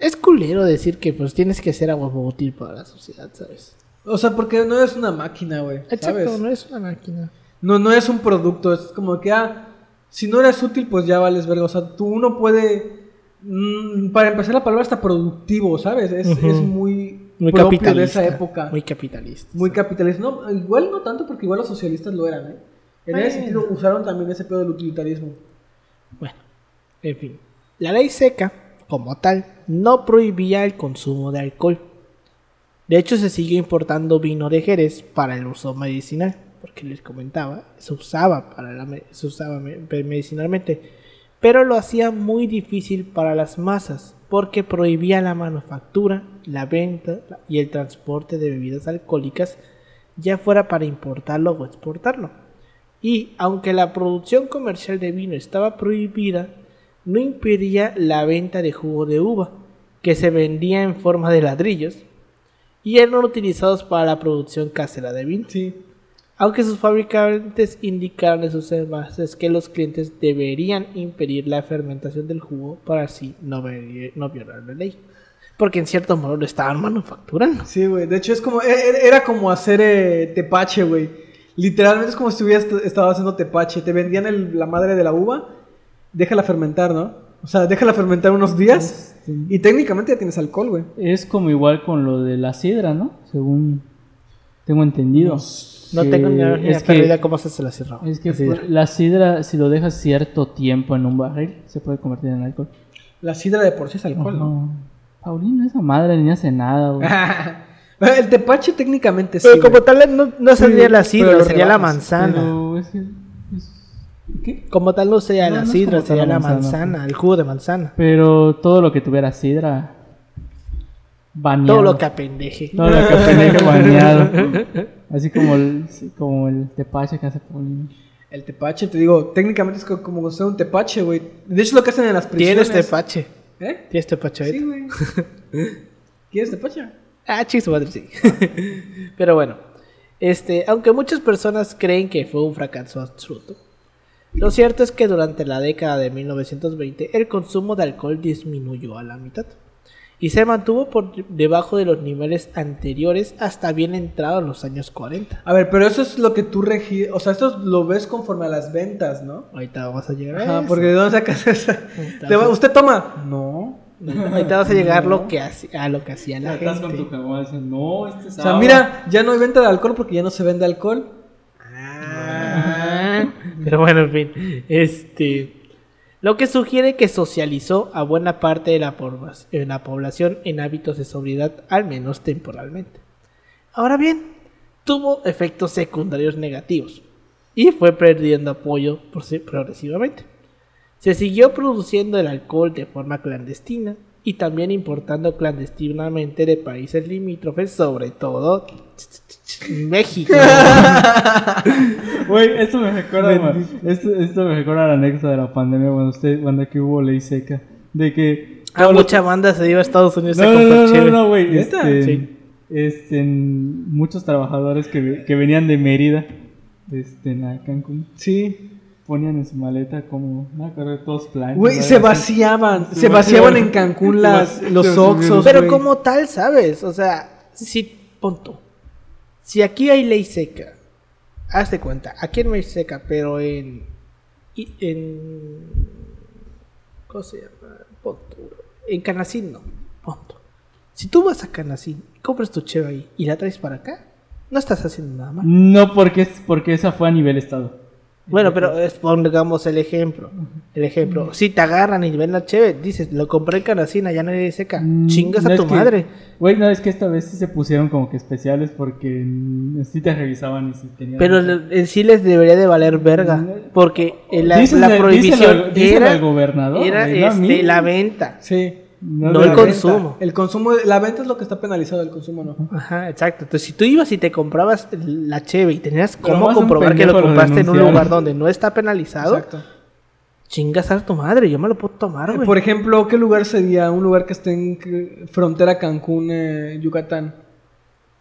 es culero decir que pues tienes que ser a huevo útil para la sociedad, ¿sabes? O sea, porque no es una máquina, güey. Exacto, no es una máquina. No, no es un producto, es como que, ah, si no eres útil, pues ya vales verga. O sea, tú uno puede, mm, para empezar la palabra está productivo, ¿sabes? Es, es muy, Muy propio capitalista. de esa época. Muy Muy, capitalista. capitalista. No, igual no tanto porque igual los socialistas lo eran, ¿eh? En ese Bueno. sentido usaron también ese pedo del utilitarismo. Bueno, en fin. La ley seca, como tal, no prohibía el consumo de alcohol. De hecho, se siguió importando vino de Jerez para el uso medicinal, porque les comentaba, se usaba, para se usaba me- medicinalmente, pero lo hacía muy difícil para las masas, porque prohibía la manufactura, la venta y el transporte de bebidas alcohólicas, ya fuera para importarlo o exportarlo. Y aunque la producción comercial de vino estaba prohibida, no impedía la venta de jugo de uva, que se vendía en forma de ladrillos y eran utilizados para la producción casera de vino. Sí. Aunque sus fabricantes indicaron en sus envases que los clientes deberían impedir la fermentación del jugo para así no, no violar la ley. Porque en cierto modo lo estaban manufacturando. Sí, güey. De hecho, es como, e- e- era como hacer eh, tepache, güey. Literalmente es como si hubieras est- estado haciendo tepache. Te vendían el- la madre de la uva, déjala fermentar, ¿no? O sea, déjala fermentar unos días y técnicamente ya tienes alcohol, güey. Es como igual con lo de la sidra, ¿no? Según tengo entendido. No tengo ni idea cómo se hace la sidra. es que La sidra. la sidra, si lo dejas cierto tiempo en un barril, se puede convertir en alcohol. La sidra de por sí es alcohol, ¿no? Ajá. Paulina, esa madre ni hace nada, güey. [laughs] el tepache técnicamente sí. Pero como tal no, no sería la sidra, sería la manzana. Pero es que- ¿Qué? Como tal no sería No, la no sidra, sería la manzana, manzana, el jugo de manzana. Pero todo lo que tuviera sidra. Baneado. Todo lo que apendeje. Todo lo que pendeje [laughs] baneado. Así como el, como el tepache que hace Paulina. El tepache, te digo, técnicamente es co- como ser un tepache, güey. De hecho, es lo que hacen en las prisiones. Tienes tepache. ¿Eh? Tienes tepache Sí, ahorita. güey. [laughs] ¿Quieres tepache? Ah, chis, madre, sí. [laughs] Pero bueno, este, aunque muchas personas creen que fue un fracaso absoluto, lo cierto es que durante la década de 1920 el consumo de alcohol disminuyó a la mitad y se mantuvo por debajo de los niveles anteriores hasta bien entrados los años 40. A ver, pero eso es lo que tú regí... O sea, esto lo ves conforme a las ventas, ¿no? Ahorita vamos a llegar a Ajá, eso. porque ¿de dónde sacas [laughs] esa? Va- ¿Usted toma? No. ahorita vamos a llegar lo que haci- a lo que hacía la Estás con gente. tu caguama y dices, no, este es O sea, agua". mira, ya no hay venta de alcohol porque ya no se vende alcohol. Pero bueno, en fin. Este. Lo que sugiere que socializó a buena parte de de la población en hábitos de sobriedad, al menos temporalmente. Ahora bien, tuvo efectos secundarios negativos y fue perdiendo apoyo progresivamente. Se siguió produciendo el alcohol de forma clandestina y también importando clandestinamente de países limítrofes, sobre todo México. [laughs] Güey, esto me recuerda, esto, esto me recuerda a la anécdota de la pandemia cuando usted, cuando aquí hubo ley seca. De que. Ah, todos los- mucha banda se iba a Estados Unidos a No, no, comprar no, no, no, güey. ¿Neta? Este, Sí. este, muchos trabajadores que, que venían de Mérida, este, a Cancún, Sí. ponían en su maleta como, no, acuerdo, todos planos. Güey, se vaciaban. Se, vaciaban en Cancún las, Se los oxos. Pero güey. como tal, ¿sabes? O sea, si, punto. Si aquí hay ley seca, hazte cuenta, aquí no hay seca, pero en. en ¿Cómo se llama? Punto. En Canacín no. Punto. Si tú vas a Canacín, compras tu cheve ahí y la traes para acá, no estás haciendo nada mal. No, porque, es, porque esa fue a nivel estado. Bueno, pero es, pongamos el ejemplo. El ejemplo. Si te agarran y ven la cheve, dices, lo compré en Canacín, ya no hay seca. Mm, Chingas no, a tu madre. Güey, no, es que esta vez sí se pusieron como que especiales porque mm, sí te revisaban y si tenían... Pero en sí les debería de valer verga. Porque en la, la prohibición díselo era, al gobernador, era este, la venta. Sí. No el consumo. venta. El consumo, la venta es lo que está penalizado, el consumo no. Ajá, exacto. Entonces, si tú ibas y te comprabas la cheve y tenías Pero cómo comprobar que lo compraste en un lugar donde no está penalizado, Exacto. chingas a tu madre. Yo me lo puedo tomar, güey. Por ejemplo, ¿qué lugar sería un lugar que esté en eh, frontera Cancún, eh, Yucatán?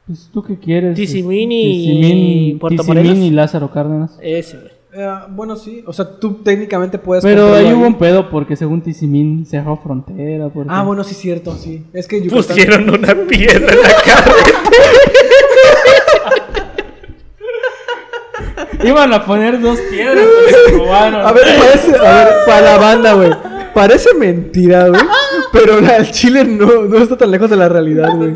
Pues tú qué quieres. Tizimín y Tizimín, Puerto Morelos. y Lázaro Cárdenas. Ese, güey. Eh, bueno, sí. O sea, tú técnicamente puedes. Pero ahí hubo un pedo porque según Tizimín cerró frontera. Porque... Ah, bueno, sí, cierto, sí. Es que Yucatán. Pusieron una piedra en la cara. [laughs] Iban a poner dos piedras, pero se robaron. A ver, parece. A ver, para la banda, güey. Parece mentira, güey. Pero la, el Chile no, no está tan lejos de la realidad, güey.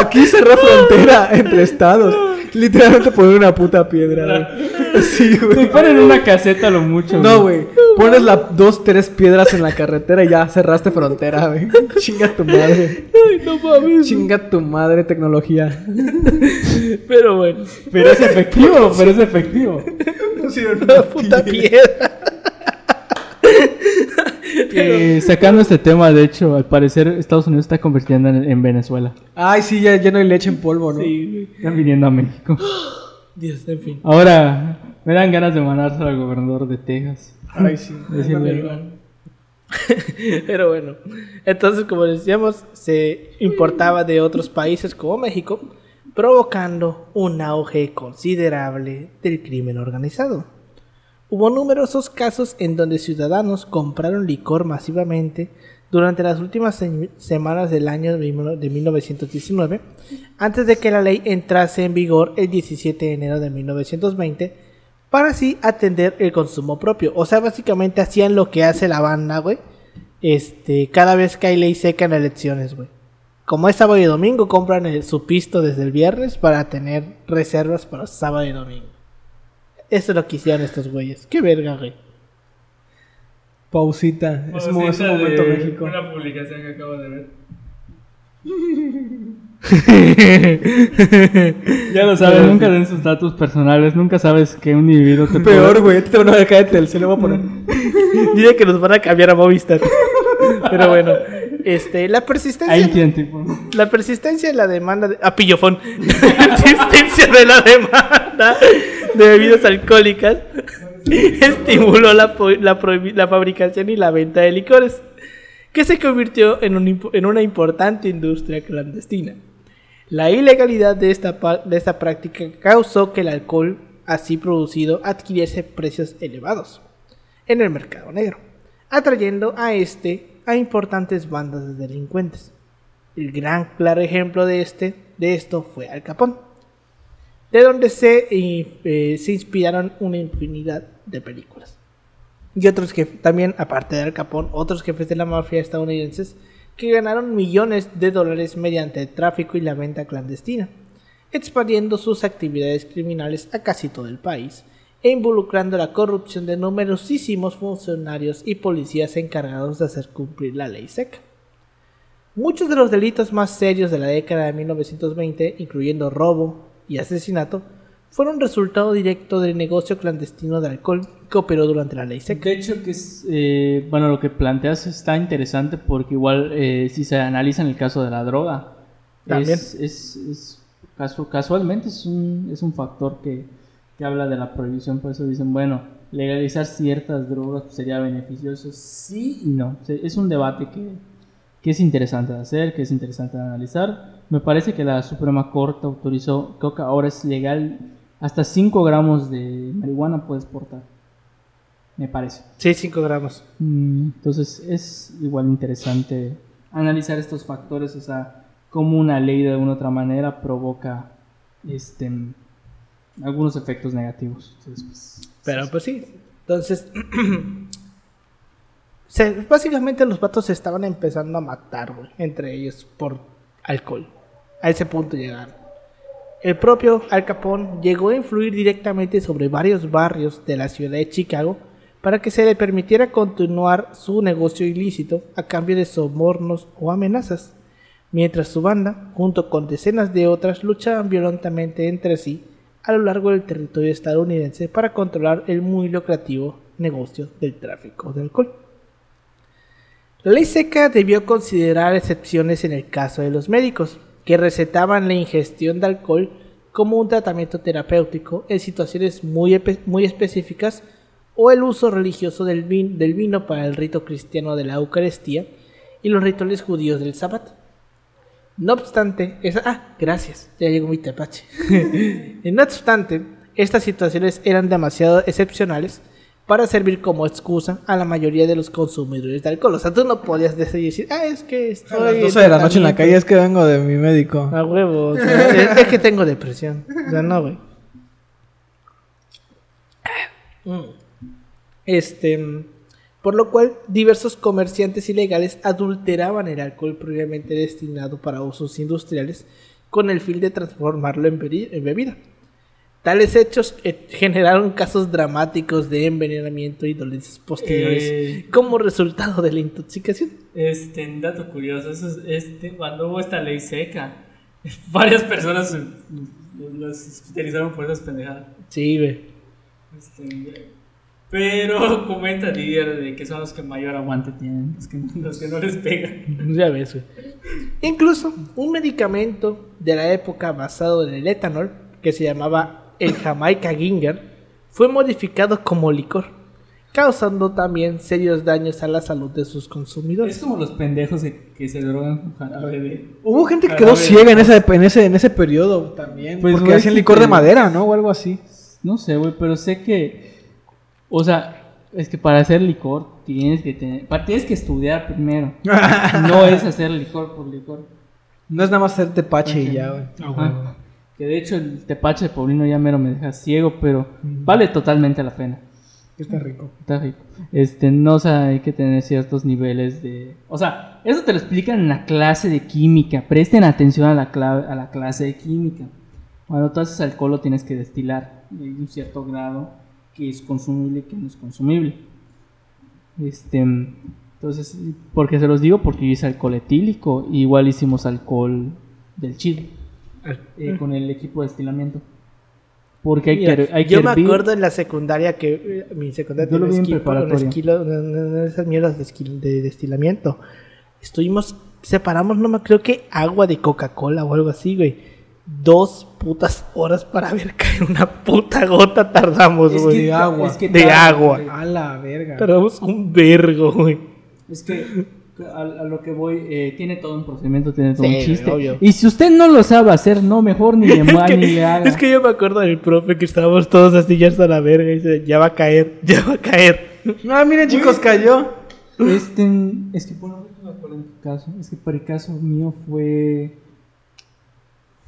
Aquí cerró frontera entre estados. Literalmente poner una puta piedra, güey. [laughs] Sí, Te güey. ponen una caseta a lo mucho. No, güey. Pones la, dos, tres piedras en la carretera y ya cerraste frontera, güey. [laughs] Chinga tu madre. Ay, no mames. Chinga tu madre, tecnología. Pero bueno, Pero es efectivo, pero es efectivo. Pusieron una puta piedra. Eh, sacando este tema, de hecho, al parecer Estados Unidos está convirtiendo en, en Venezuela. Ay, sí, ya, ya no hay leche en polvo, ¿no? Sí. Están viniendo a México. [gasps] Dios, en fin. Ahora, me dan ganas de mandarse al gobernador de Texas. Ay, sí. [laughs] Decirle, [laughs] Pero bueno, entonces como decíamos, se importaba de otros países como México, provocando un auge considerable del crimen organizado. Hubo numerosos casos en donde ciudadanos compraron licor masivamente durante las últimas se- semanas del año de mil- de 1919, antes de que la ley entrase en vigor el 17 de enero de 1920, para así atender el consumo propio. O sea, básicamente hacían lo que hace la banda, güey, este, cada vez que hay ley seca en elecciones, güey. Como es sábado y domingo, compran su pisto desde el viernes para tener reservas para sábado y domingo. Eso es lo que hicieron estos güeyes. Qué verga, güey. Pausita. Es, mo- es un momento México. Una publicación que acabo de ver. [laughs] Ya lo sabes, nunca den sus datos personales, nunca sabes que un individuo te Peor, güey. Te van a cállate, se lo voy a poner. [laughs] Dice que nos van a cambiar a Movistar. Pero bueno, este, la persistencia. Ahí tienen tipo. La persistencia de la demanda de... Ah, pillofón. [laughs] persistencia de la demanda de bebidas alcohólicas [laughs] estimuló la, la fabricación y la venta de licores, que se convirtió en, un en una importante industria clandestina. La ilegalidad de esta, de esta práctica causó que el alcohol así producido adquiriese precios elevados en el mercado negro, atrayendo a este a importantes bandas de delincuentes. El gran claro ejemplo de, este, de esto fue Al Capón, de donde se, eh, se inspiraron una infinidad de películas. Y otros que también, aparte de Al Capón, otros jefes de la mafia estadounidenses que ganaron millones de dólares mediante el tráfico y la venta clandestina, expandiendo sus actividades criminales a casi todo el país e involucrando la corrupción de numerosísimos funcionarios y policías encargados de hacer cumplir la ley seca. Muchos de los delitos más serios de la década de 1920, incluyendo robo y asesinato, fueron resultado directo del negocio clandestino de alcohol que operó durante la ley seca. De hecho, que es, eh, bueno, lo que planteas está interesante porque igual eh, si se analiza en el caso de la droga, También. es, es, es casu- casualmente es un, es un factor que, que habla de la prohibición, por eso dicen, bueno, legalizar ciertas drogas sería beneficioso, sí y no, es un debate que, que es interesante de hacer, que es interesante de analizar. Me parece que la Suprema Corte autorizó, creo que ahora es legal, hasta 5 gramos de marihuana puedes portar. Me parece. Sí, 5 gramos. Mm, Entonces es igual interesante analizar estos factores, o sea, cómo una ley de alguna otra manera provoca este algunos efectos negativos. Entonces, pues, Pero pues sí. Entonces, [clears throat] se- básicamente los vatos se estaban empezando a matar, güey, entre ellos por alcohol. A ese punto llegaron. El propio Al Capone llegó a influir directamente sobre varios barrios de la ciudad de Chicago para que se le permitiera continuar su negocio ilícito a cambio de sobornos o amenazas, mientras su banda, junto con decenas de otras, luchaban violentamente entre sí a lo largo del territorio estadounidense para controlar el muy lucrativo negocio del tráfico de alcohol. La ley seca debió considerar excepciones en el caso de los médicos, que recetaban la ingestión de alcohol como un tratamiento terapéutico en situaciones muy, muy específicas o el uso religioso del, vin- del vino para el rito cristiano de la Eucaristía y los rituales judíos del Sabbat. No obstante, ah, gracias, ya mi tepache. [laughs] no obstante, estas situaciones eran demasiado excepcionales para servir como excusa a la mayoría de los consumidores de alcohol. O sea, tú no podías decir, ah, es que A estoy. las 12 de la noche en la calle es que vengo de mi médico. A huevo, o sea, [laughs] es, es que tengo depresión. O sea, no, güey. Mm. Este. Por lo cual, diversos comerciantes ilegales adulteraban el alcohol previamente destinado para usos industriales con el fin de transformarlo en bebida. Tales hechos eh, generaron casos dramáticos de envenenamiento y dolencias posteriores Eh. como resultado de la intoxicación. Este, un dato curioso, eso es, este, cuando hubo esta ley seca, [laughs] varias personas los hospitalizaron por esas pendejadas. Sí, güey. Este, pero [laughs] comenta Didier de que son los que mayor aguante tienen, los que, los que no les pegan. [laughs] Ya ves, güey. Incluso un medicamento de la época basado en el etanol, que se llamaba el Jamaica Ginger, fue modificado como licor, causando también serios daños a la salud de sus consumidores. Es como los pendejos que, que se drogan con jarabe de... Hubo gente que quedó ciega en ese, en ese, en ese periodo también. Pues, porque hacían licor de madera, ¿no? O algo así. No sé, güey, pero sé que... O sea, es que para hacer licor tienes que tener... Tienes que estudiar primero. [laughs] No es hacer licor por licor. No es nada más hacer tepache y ya, güey. Ajá. Que de hecho el tepache de Paulino ya mero me deja ciego, pero vale totalmente la pena. Está rico. Está rico. Este, no, o sea, hay que tener ciertos niveles de... O sea, eso te lo explican en la clase de química. Presten atención a la, clave, a la clase de química. Cuando tú haces alcohol lo tienes que destilar. Y hay un cierto grado que es consumible y que no es consumible. Este, entonces, ¿por qué se los digo? Porque yo hice alcohol etílico. igual hicimos alcohol del chido. Eh, con el equipo de destilamiento. Porque hay Mira, que, hay yo que me hervir- acuerdo en la secundaria que eh, mi secundaria Yo tenía esquilo- un esquilo- una- una- una de esas mierdas de, esquil- de destilamiento. Estuvimos, separamos, no me creo que agua de Coca-Cola o algo así, güey. Dos putas horas para ver [laughs] caer una puta gota tardamos, Es güey. que- de agua. es que De tarda, agua. A la verga. Tardamos un vergo, güey. Es que a, a lo que voy, eh, tiene todo un procedimiento, tiene todo Sí, un chiste. obvio. Y si usted no lo sabe hacer, no, mejor ni [laughs] le, Es mueva que, ni le haga. es que yo me acuerdo del profe que estábamos todos así ya hasta la verga y dice, ya va a caer, [laughs] ya va a caer. Ah, miren chicos, cayó. Este, es que, bueno, no me acuerdo en tu caso. Es que para el caso mío fue.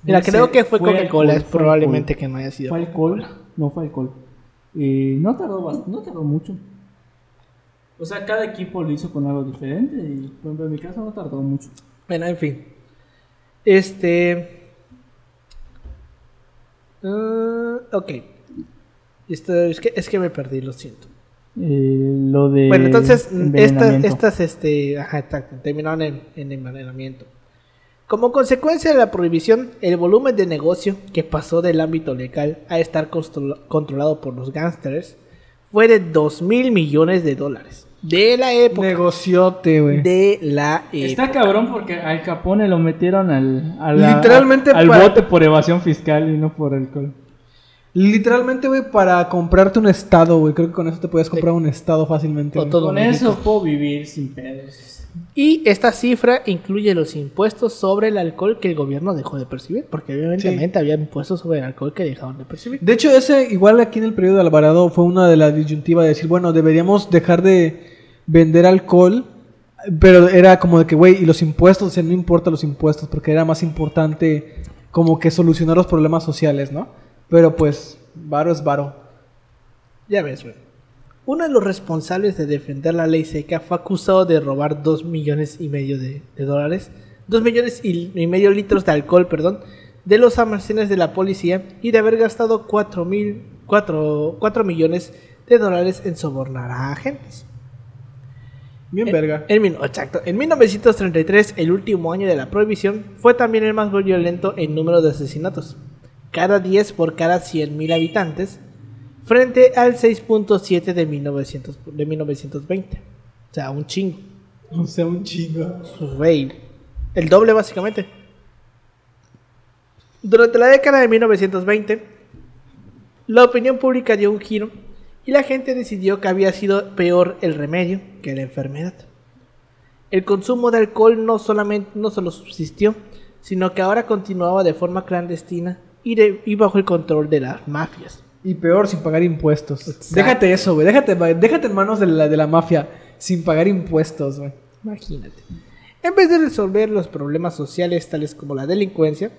Mira, no sé, creo que fue, Coca-Cola, alcohol, es fue probablemente alcohol. que no haya sido. Fue alcohol, no fue alcohol. Eh, no tardó no tardó mucho. O sea, cada equipo lo hizo con algo diferente y por ejemplo, en mi caso no tardó mucho. Bueno, en fin. Este. ah, ok. Esto, es, que, es que me perdí, lo siento. Eh, lo de bueno, entonces, estas, estas, este. Ajá, exacto, terminaron en, en envenenamiento. Como consecuencia de la prohibición, el volumen de negocio que pasó del ámbito legal a estar controlado por los gángsters fue de 2 mil millones de dólares. De la época. Negociote, güey. De la época. Está cabrón porque al Capone lo metieron al, a la- Literalmente al para- bote por evasión fiscal y no por alcohol. Literalmente, güey, para comprarte un estado, güey. Creo que con eso te puedes comprar un estado fácilmente. Todo Con México. eso puedo vivir sin pedos. Y esta cifra incluye los impuestos sobre el alcohol que el gobierno dejó de percibir, porque evidentemente había impuestos sobre el alcohol que dejaron de percibir. De hecho, ese, igual aquí en el periodo de Alvarado, fue una de las disyuntivas de decir, bueno, deberíamos dejar de vender alcohol, pero era como de que, güey, y los impuestos, o sea, no importa los impuestos, porque era más importante como que solucionar los problemas sociales, ¿no? Pero pues, varo es varo. Ya ves, güey. Uno de los responsables de defender la ley seca fue acusado de robar 2 millones y medio de, dólares, 2 millones y, y medio litros de alcohol, perdón, de los almacenes de la policía y de haber gastado 4, mil, 4, 4 millones de dólares en sobornar a agentes. Bien En- verga. En, exacto. En 1933, el último año de la prohibición, fue también el más violento en número de asesinatos. Cada 10 por cada 100.000 habitantes, frente al 6.7 de, 1900 de 1920. O sea, un chingo. [laughs] O sea, un chingo. Güey, el doble básicamente. Durante la década de 1920, la opinión pública dio un giro y la gente decidió que había sido peor el remedio que la enfermedad. El consumo de alcohol no solamente no solo subsistió, sino que ahora continuaba de forma clandestina y, de- y bajo el control de las mafias. Y peor, sin pagar impuestos. Exacto. Déjate eso, güey. Déjate, déjate en manos de la, de la mafia, sin pagar impuestos, güey. Imagínate. En vez de resolver los problemas sociales tales como la delincuencia,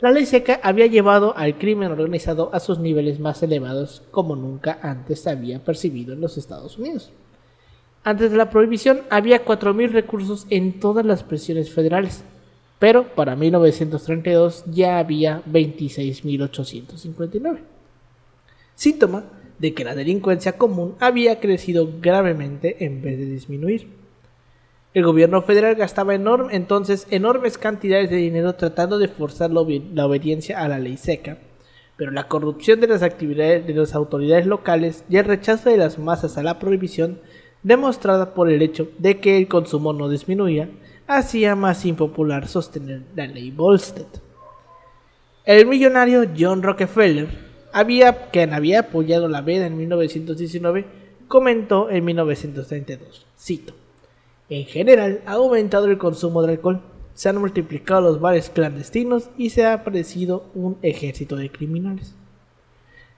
la ley seca había llevado al crimen organizado a sus niveles más elevados como nunca antes se había percibido en los Estados Unidos. Antes de la prohibición había 4.000 recursos en todas las prisiones federales, pero para 1932 ya había 26.859. Síntoma de que la delincuencia común había crecido gravemente en vez de disminuir. El gobierno federal gastaba entonces enormes cantidades de dinero tratando de forzar la, obe- la obediencia a la ley seca, pero la corrupción de las actividades de las autoridades locales y el rechazo de las masas a la prohibición, demostrada por el hecho de que el consumo no disminuía, hacía más impopular sostener la ley Volstead. El millonario John Rockefeller, quien había apoyado la veda en 1919, comentó en 1932, cito, en general ha aumentado el consumo de alcohol, se han multiplicado los bares clandestinos y se ha aparecido un ejército de criminales,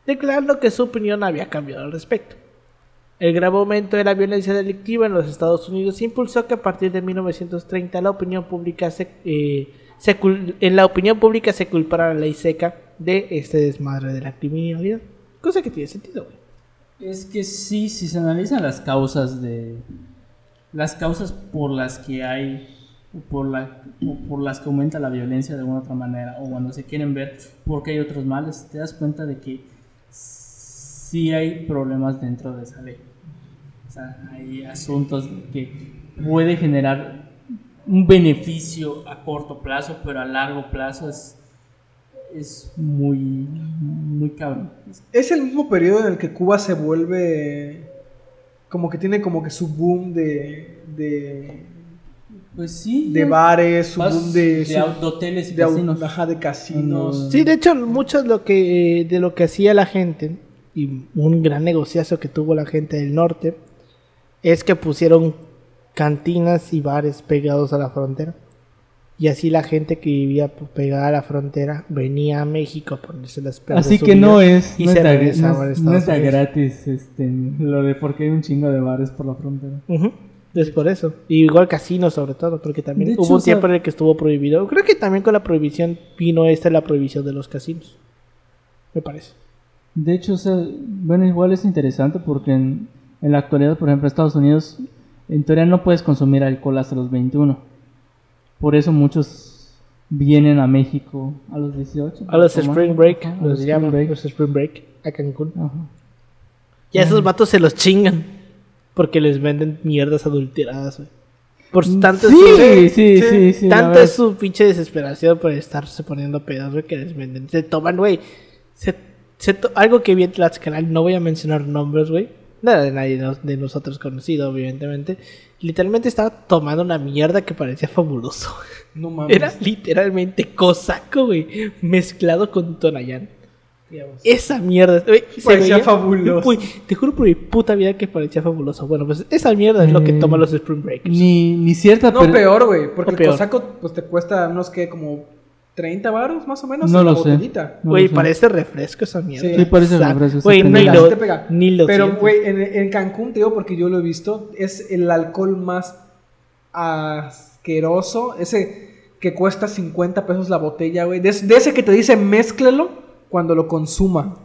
declarando que su opinión había cambiado al respecto. El grave aumento de la violencia delictiva en los Estados Unidos impulsó que a partir de 1930 la opinión pública se, eh, en la opinión pública se culpara la ley seca de este desmadre de la criminalidad. Cosa que tiene sentido. Es que sí, si se analizan las causas de. Las causas por las que hay. Por, la, por las que aumenta la violencia de alguna otra manera, o cuando se quieren ver porque hay otros males, te das cuenta de que sí hay problemas dentro de esa ley. O sea, hay asuntos que puede generar un beneficio a corto plazo, pero a largo plazo es, es muy, muy cabrón. Es el mismo periodo en el que Cuba se vuelve como que tiene como que su boom de de, Pues sí. de ya bares, su boom de, de, de hoteles y de casinos. ajá, de casinos. Sí, de hecho, mucho de lo que, de lo que hacía la gente, y un gran negociazo que tuvo la gente del norte, es que pusieron cantinas y bares pegados a la frontera. Y así la gente que vivía pues, pegada a la frontera venía a México a ponerse las de Así que no es, y no se está, no a no está gratis este, lo de porque hay un chingo de bares por la frontera. Es por eso. Y igual casinos sobre todo, porque también hecho, hubo un o sea- tiempo en el que estuvo prohibido. Creo que también con la prohibición vino esta la prohibición de los casinos. Me parece. De hecho, o sea, bueno, igual es interesante porque en, en la actualidad, por ejemplo, en Estados Unidos, en teoría no puedes consumir alcohol hasta los 21. Por eso muchos vienen a México a los 18. A los. Spring Break, Ajá, los los llaman, Spring Break. los Spring Break a Cancún. Ajá. Y a esos vatos se los chingan. Porque les venden mierdas adulteradas, güey. Por tanto, Mm, Sí, su, sí, sí, sí, la tanto es su pinche desesperación por estarse poniendo pedos, güey, que les venden. Se toman, güey. Se, se to- algo que vi en Tlaxcalan, no voy a mencionar nombres, güey. Nada de nadie de nosotros conocido, evidentemente. Literalmente estaba tomando una mierda que parecía fabuloso. [laughs] No mames. Era literalmente cosaco, güey. Mezclado con Tonayán. Digamos. Esa mierda. güey, se Parecía fabuloso. Te juro por mi puta vida que parecía fabuloso. Bueno, pues esa mierda es lo que Eh, toman los Spring Breakers. Ni, ni cierta, No, pero- peor, güey, porque el peor. cosaco pues te cuesta unos que como 30 baros más o menos No en la lo sé. botellita. no Güey, parece refresco esa mierda. Sí. Sí, parece refresco, Güey, ni lo, sí te pega. ni lo Pero, güey, en, en Cancún, te digo, porque yo lo he visto, es el alcohol más asqueroso. Ese que cuesta 50 pesos la botella, güey. De, de ese que te dice mézclelo cuando lo consuma.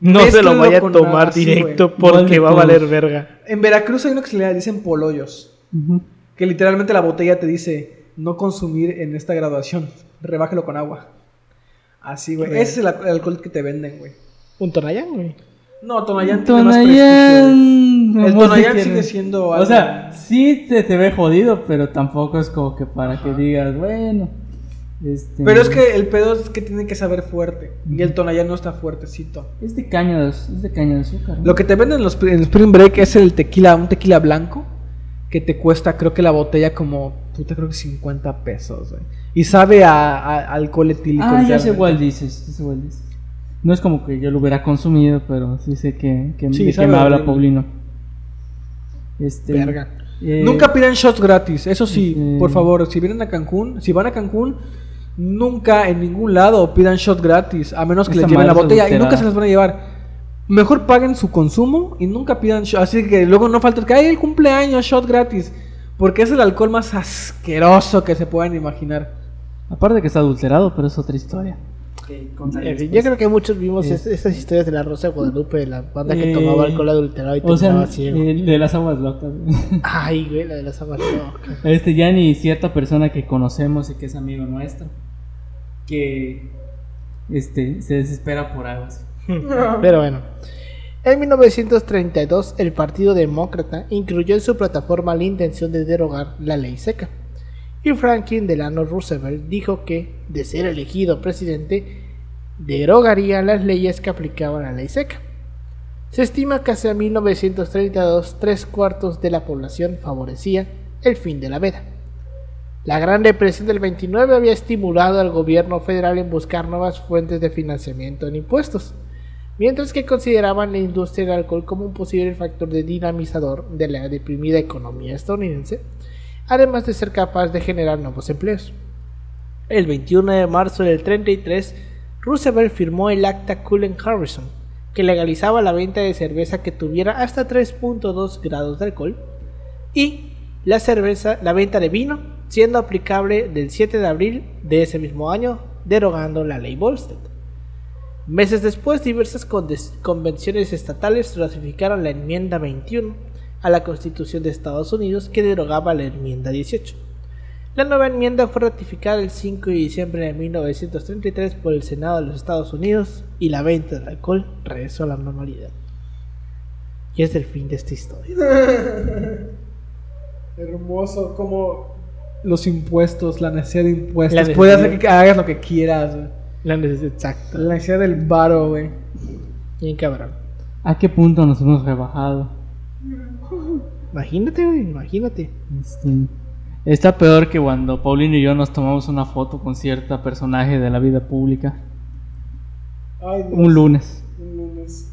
No se lo vaya a tomar directo porque va a valer verga. En Veracruz hay uno que se le dicen polollos. Que literalmente la botella te dice no consumir en esta graduación. Rebájelo con agua. Así, güey. Ese es el, al- el alcohol que te venden, güey. Un Tonayán, güey. No, Tonayán tiene más prestigio. El Tonayán sigue siendo O algo- sea, sí te, te ve jodido, pero tampoco es como que para que digas, bueno. Este, Pero es que el pedo es que tiene que saber fuerte. Y el Tonayán no está fuertecito. Es de caña de, es de caña de azúcar. ¿no? Lo que te venden en los en Spring Break es el tequila, un tequila blanco. Que te cuesta, creo que la botella como, puta, creo que 50 pesos, güey. Y sabe a, a- alcohol etílico. Ah, ya sé literalmente. cuál dices, ya sé cuál dices. No es como que yo lo hubiera consumido, pero sí sé que, que, Sí, de me habla. Paulino. Este, Verga. eh, Nunca pidan shots gratis, eso sí, Este- por favor, si vienen a Cancún, si van a Cancún, nunca en ningún lado pidan shot gratis, a menos que les lleven la botella y nunca se las van a llevar. Mejor paguen su consumo y nunca pidan shot, así que luego no falta el que hay el cumpleaños shot gratis, porque es el alcohol más asqueroso que se puedan imaginar. Aparte de que está adulterado, pero es otra historia. Yo creo que muchos vimos Eh. es- esas historias de la Rosa de Guadalupe, de la banda que Eh, tomaba alcohol adulterado y O sea, ciego. eh, de las aguas locas. [laughs] Ay, güey, la de las aguas locas. Este, ya ni cierta persona que conocemos y que es amigo nuestro, que este, se desespera por algo así. [laughs] Pero bueno. En 1932, el Partido Demócrata incluyó en su plataforma la intención de derogar la ley seca. Y Franklin Delano Roosevelt dijo que, de ser elegido presidente, derogaría las leyes que aplicaban la ley seca. Se estima que hacia 1932 tres cuartos de la población favorecía el fin de la veda. La Gran Depresión del 29 había estimulado al gobierno federal en buscar nuevas fuentes de financiamiento en impuestos, mientras que consideraban la industria del alcohol como un posible factor de dinamizador de la deprimida economía estadounidense, además de ser capaz de generar nuevos empleos. El 21 de marzo del 33, Roosevelt firmó el Acta Cullen-Harrison, que legalizaba la venta de cerveza que tuviera hasta 3.2 grados de alcohol, y la cerveza, la venta de vino, siendo aplicable del 7 de abril de ese mismo año, derogando la ley Volstead. Meses después, diversas convenciones estatales ratificaron la enmienda 21 a la Constitución de Estados Unidos que derogaba la enmienda 18. La nueva enmienda fue ratificada el 5 de diciembre de 1933 por el Senado de los Estados Unidos y la venta del alcohol regresó a la normalidad. Y es el fin de esta historia. [laughs] Hermoso, como los impuestos, la necesidad de impuestos. Puedes hacer que hagas lo que quieras. La necesidad exacta. La necesidad del varo, güey. Bien cabrón. ¿A qué punto nos hemos rebajado? Imagínate, güey, imagínate. Este, está peor que cuando Paulino y yo nos tomamos una foto con cierta personaje de la vida pública. Ay, Un lunes. Un lunes.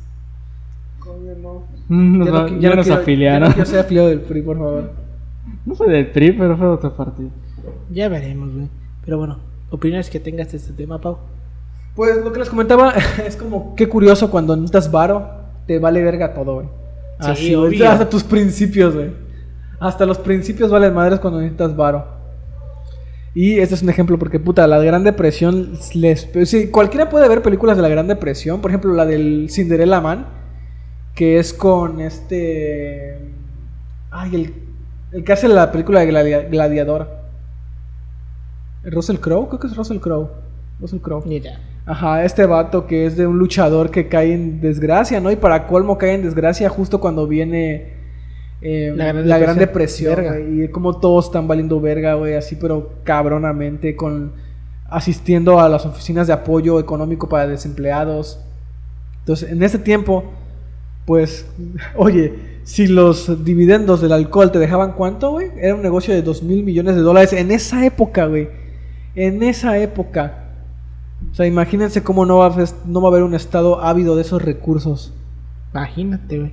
Coño, no. Nos, Ya va- no qui- ya no nos quiero- afiliaron. ya no quiero ser afiliado del PRI, por favor. [laughs] No fue del PRI, pero fue de otro partido. Ya veremos, güey. Pero bueno, opiniones que tengas de este tema, Pau. Pues lo que les comentaba [laughs] es como qué curioso cuando necesitas varo, te vale verga todo, güey. Sí, Así, obvio. Hasta tus principios, güey. Hasta los principios valen madres cuando necesitas varo. Y este es un ejemplo porque, puta, la Gran Depresión les... Sí, cualquiera puede ver películas de la Gran Depresión. Por ejemplo, la del Cinderella Man. Que es con este... Ay, el, el que hace la película de Gladia- Gladiador. ¿Russell Crowe? Creo que es Russell Crowe. Russell Crowe. Ni idea. Ajá, este vato que es de un luchador que cae en desgracia, ¿no? Y para colmo cae en desgracia justo cuando viene eh, La la, Gran gran Depresión. güey, Y como todos están valiendo verga, güey, así pero cabronamente, con asistiendo a las oficinas de apoyo económico para desempleados. Entonces, en ese tiempo, pues, [laughs] oye, si los dividendos del alcohol te dejaban cuánto, güey, era un negocio de 2 mil millones de dólares en esa época, güey. En esa época. O sea, imagínense cómo no va, a, no va a haber un estado ávido de esos recursos. Imagínate, güey.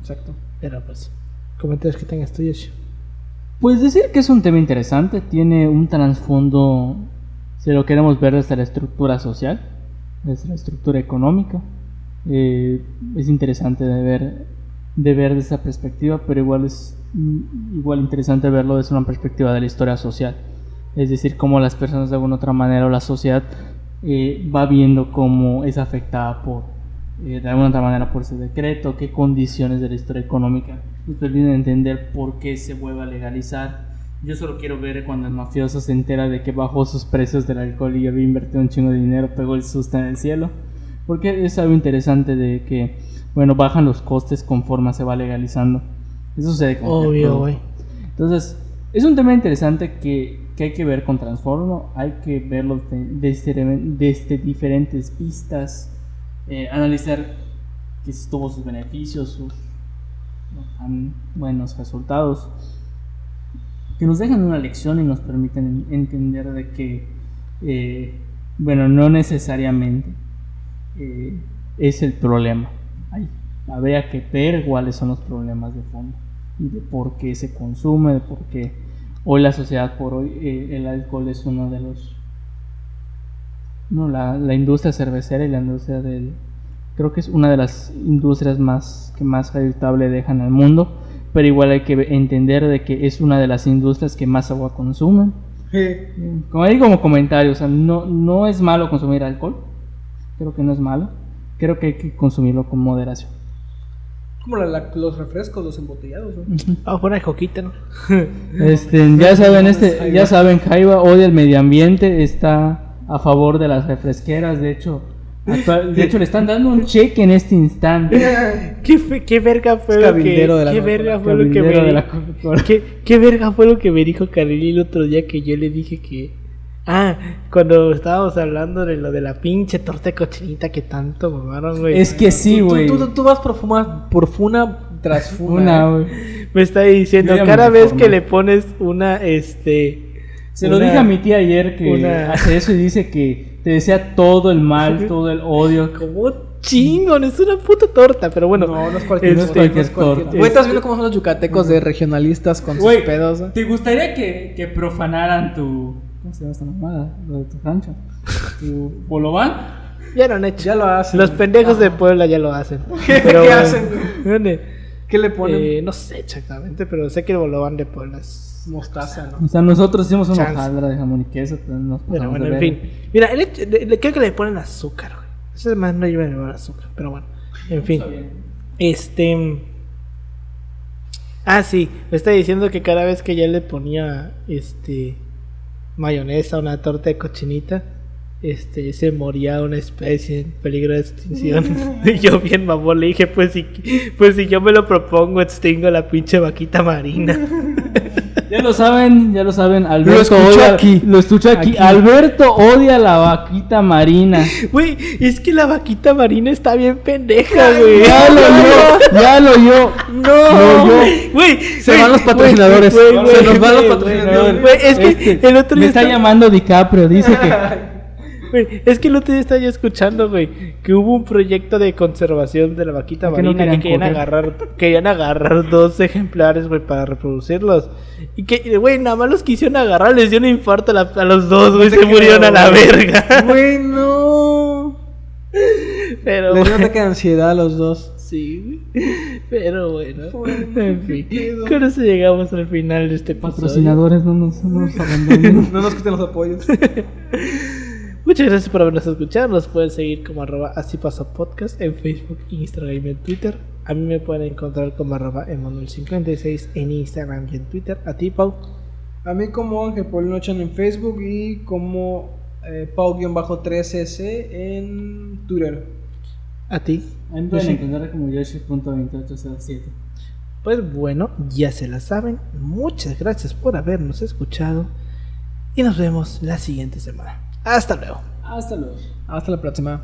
Exacto. Pero pues, comentarios que tengas tuyos. Pues decir que es un tema interesante, tiene un trasfondo, si lo queremos ver desde la estructura social, desde la estructura económica. Eh, es interesante de ver, de ver desde esa perspectiva, pero igual es mm, igual interesante verlo desde una perspectiva de la historia social. Es decir, cómo las personas de alguna otra manera o la sociedad eh, va viendo cómo es afectada por, eh, de alguna otra manera por ese decreto, qué condiciones de la historia económica nos permiten entender por qué se vuelve a legalizar. Yo solo quiero ver cuando el mafioso se entera de que bajó sus precios del alcohol y había invertido un chingo de dinero, pegó el susto en el cielo. Porque es algo interesante de que, bueno, bajan los costes conforme se va legalizando. Eso sucede con Obvio, güey. Entonces, es un tema interesante que, que hay que ver con Transformo, hay que verlo de- desde, desde diferentes vistas, eh, analizar que si tuvo sus beneficios, sus buenos resultados, que nos dejan una lección y nos permiten en- entender de que, eh, bueno, no necesariamente eh, es el problema. Hay, habría que ver cuáles son los problemas de fondo y de por qué se consume, de por qué hoy la sociedad, por hoy eh, el alcohol es uno de los... No, la, la industria cervecera y la industria del... Creo que es una de las industrias más que más rentable dejan al mundo, pero igual hay que entender de que es una de las industrias que más agua consumen. Como ahí como comentario, o sea, no, no es malo consumir alcohol, creo que no es malo, creo que hay que consumirlo con moderación. Como la- la- los refrescos, los embotellados, ¿no? Vamos a poner coquita, ¿no? [laughs] Este, ya saben, este, ya saben, Jaiba odia el medio ambiente, está a favor de las refresqueras, de hecho, actual- de hecho le están dando un cheque en este instante. [laughs] ¿Qué, fue- qué verga fue lo que, de la qué Coca-Cola, verga fue lo que Cabildero me de. ¿Qué, qué verga fue lo que me dijo Carly el otro día que yo le dije que Ah, cuando estábamos hablando de lo de la pinche torta de cochinita que tanto mamaron, güey. Es que sí, güey. Tú, tú, tú vas por, fuma, por funa tras [laughs] funa. Una, güey. Me está diciendo, cada vez que le pones una, este... Se lo dije a mi tía ayer que una- hace eso y dice que te desea todo el mal, [laughs] todo el odio. Como chingón, es una puta torta, pero bueno. No, no es cualquier, Este, no es cualquier cualquier torta. Güey, ¿estás viendo cómo son los yucatecos de regionalistas con sus pedos? eh? ¿te gustaría que, que profanaran tu... ¿Cómo se llama esta mamada? Lo de tu rancho. ¿Tu bolobán? Ya lo han hecho. Ya lo hacen. Los pendejos de Puebla ya lo hacen. [laughs] ¿Qué- Pero, qué hacen, ¿dónde? ¿Qué le ponen? Eh, no sé exactamente, pero sé que el bolobán de Puebla es... Mostaza, O ¿no? sea, nosotros hicimos una hojaldra de jamón y queso, pero nos Pero bueno, en fin. Mira, el hecho- le- le- creo que le ponen azúcar, güey. Esa semana no iba a llevar azúcar, pero bueno. En fin. Este. Ah, sí. Me está diciendo que cada vez que ya le ponía este mayonesa una torta de cochinita, este se moría una especie en peligro de extinción. y [laughs] [laughs] yo bien mamón le dije, pues si, pues si yo me lo propongo, extingo la pinche vaquita marina. [laughs] Ya lo saben, ya lo saben. Alberto Lo escucho odia, aquí. Lo escucho aquí. Aquí. Alberto odia la vaquita marina. [laughs] Güey, es que la vaquita marina está bien pendeja, güey. [laughs] Ya lo yo, ya lo yo. No. Güey, Se van los patrocinadores. Se nos van los patrocinadores. Es que Este, el otro me día está estaba- llamando DiCaprio. Dice que. [laughs] Güey, es que el otro día estaba yo escuchando, güey, que hubo un proyecto de conservación de la vaquita ¿Por qué no marina que querían querían coger? agarrar, querían agarrar dos ejemplares, güey, para reproducirlos. Y que, güey, nada más los quisieron agarrar, les dio un infarto a, la- a los dos, güey, se murieron a la güey. verga. Güey, no. Pero, Le dio un ataque de ansiedad a los dos. sí. Pero bueno, Bueno, en fin. Con eso llegamos al final de este episodio. Patrocinadores no nos, no nos abandonen. [laughs] No nos quiten los apoyos. [laughs] Muchas gracias por habernos escuchado. Nos pueden seguir como arroba así podcast en Facebook, Instagram y en Twitter. A mí me pueden encontrar como arroba Emanuel56 en Instagram y en Twitter. A ti, Pau. A mí como Ángel Paulino Chan en Facebook y como eh, Pau-3S en Twitter. A ti. A mí me pueden encontrar como Yoshi.2807. Pues bueno, ya se la saben. Muchas gracias por habernos escuchado. Y nos vemos la siguiente semana. Hasta luego. Hasta luego. Hasta la próxima.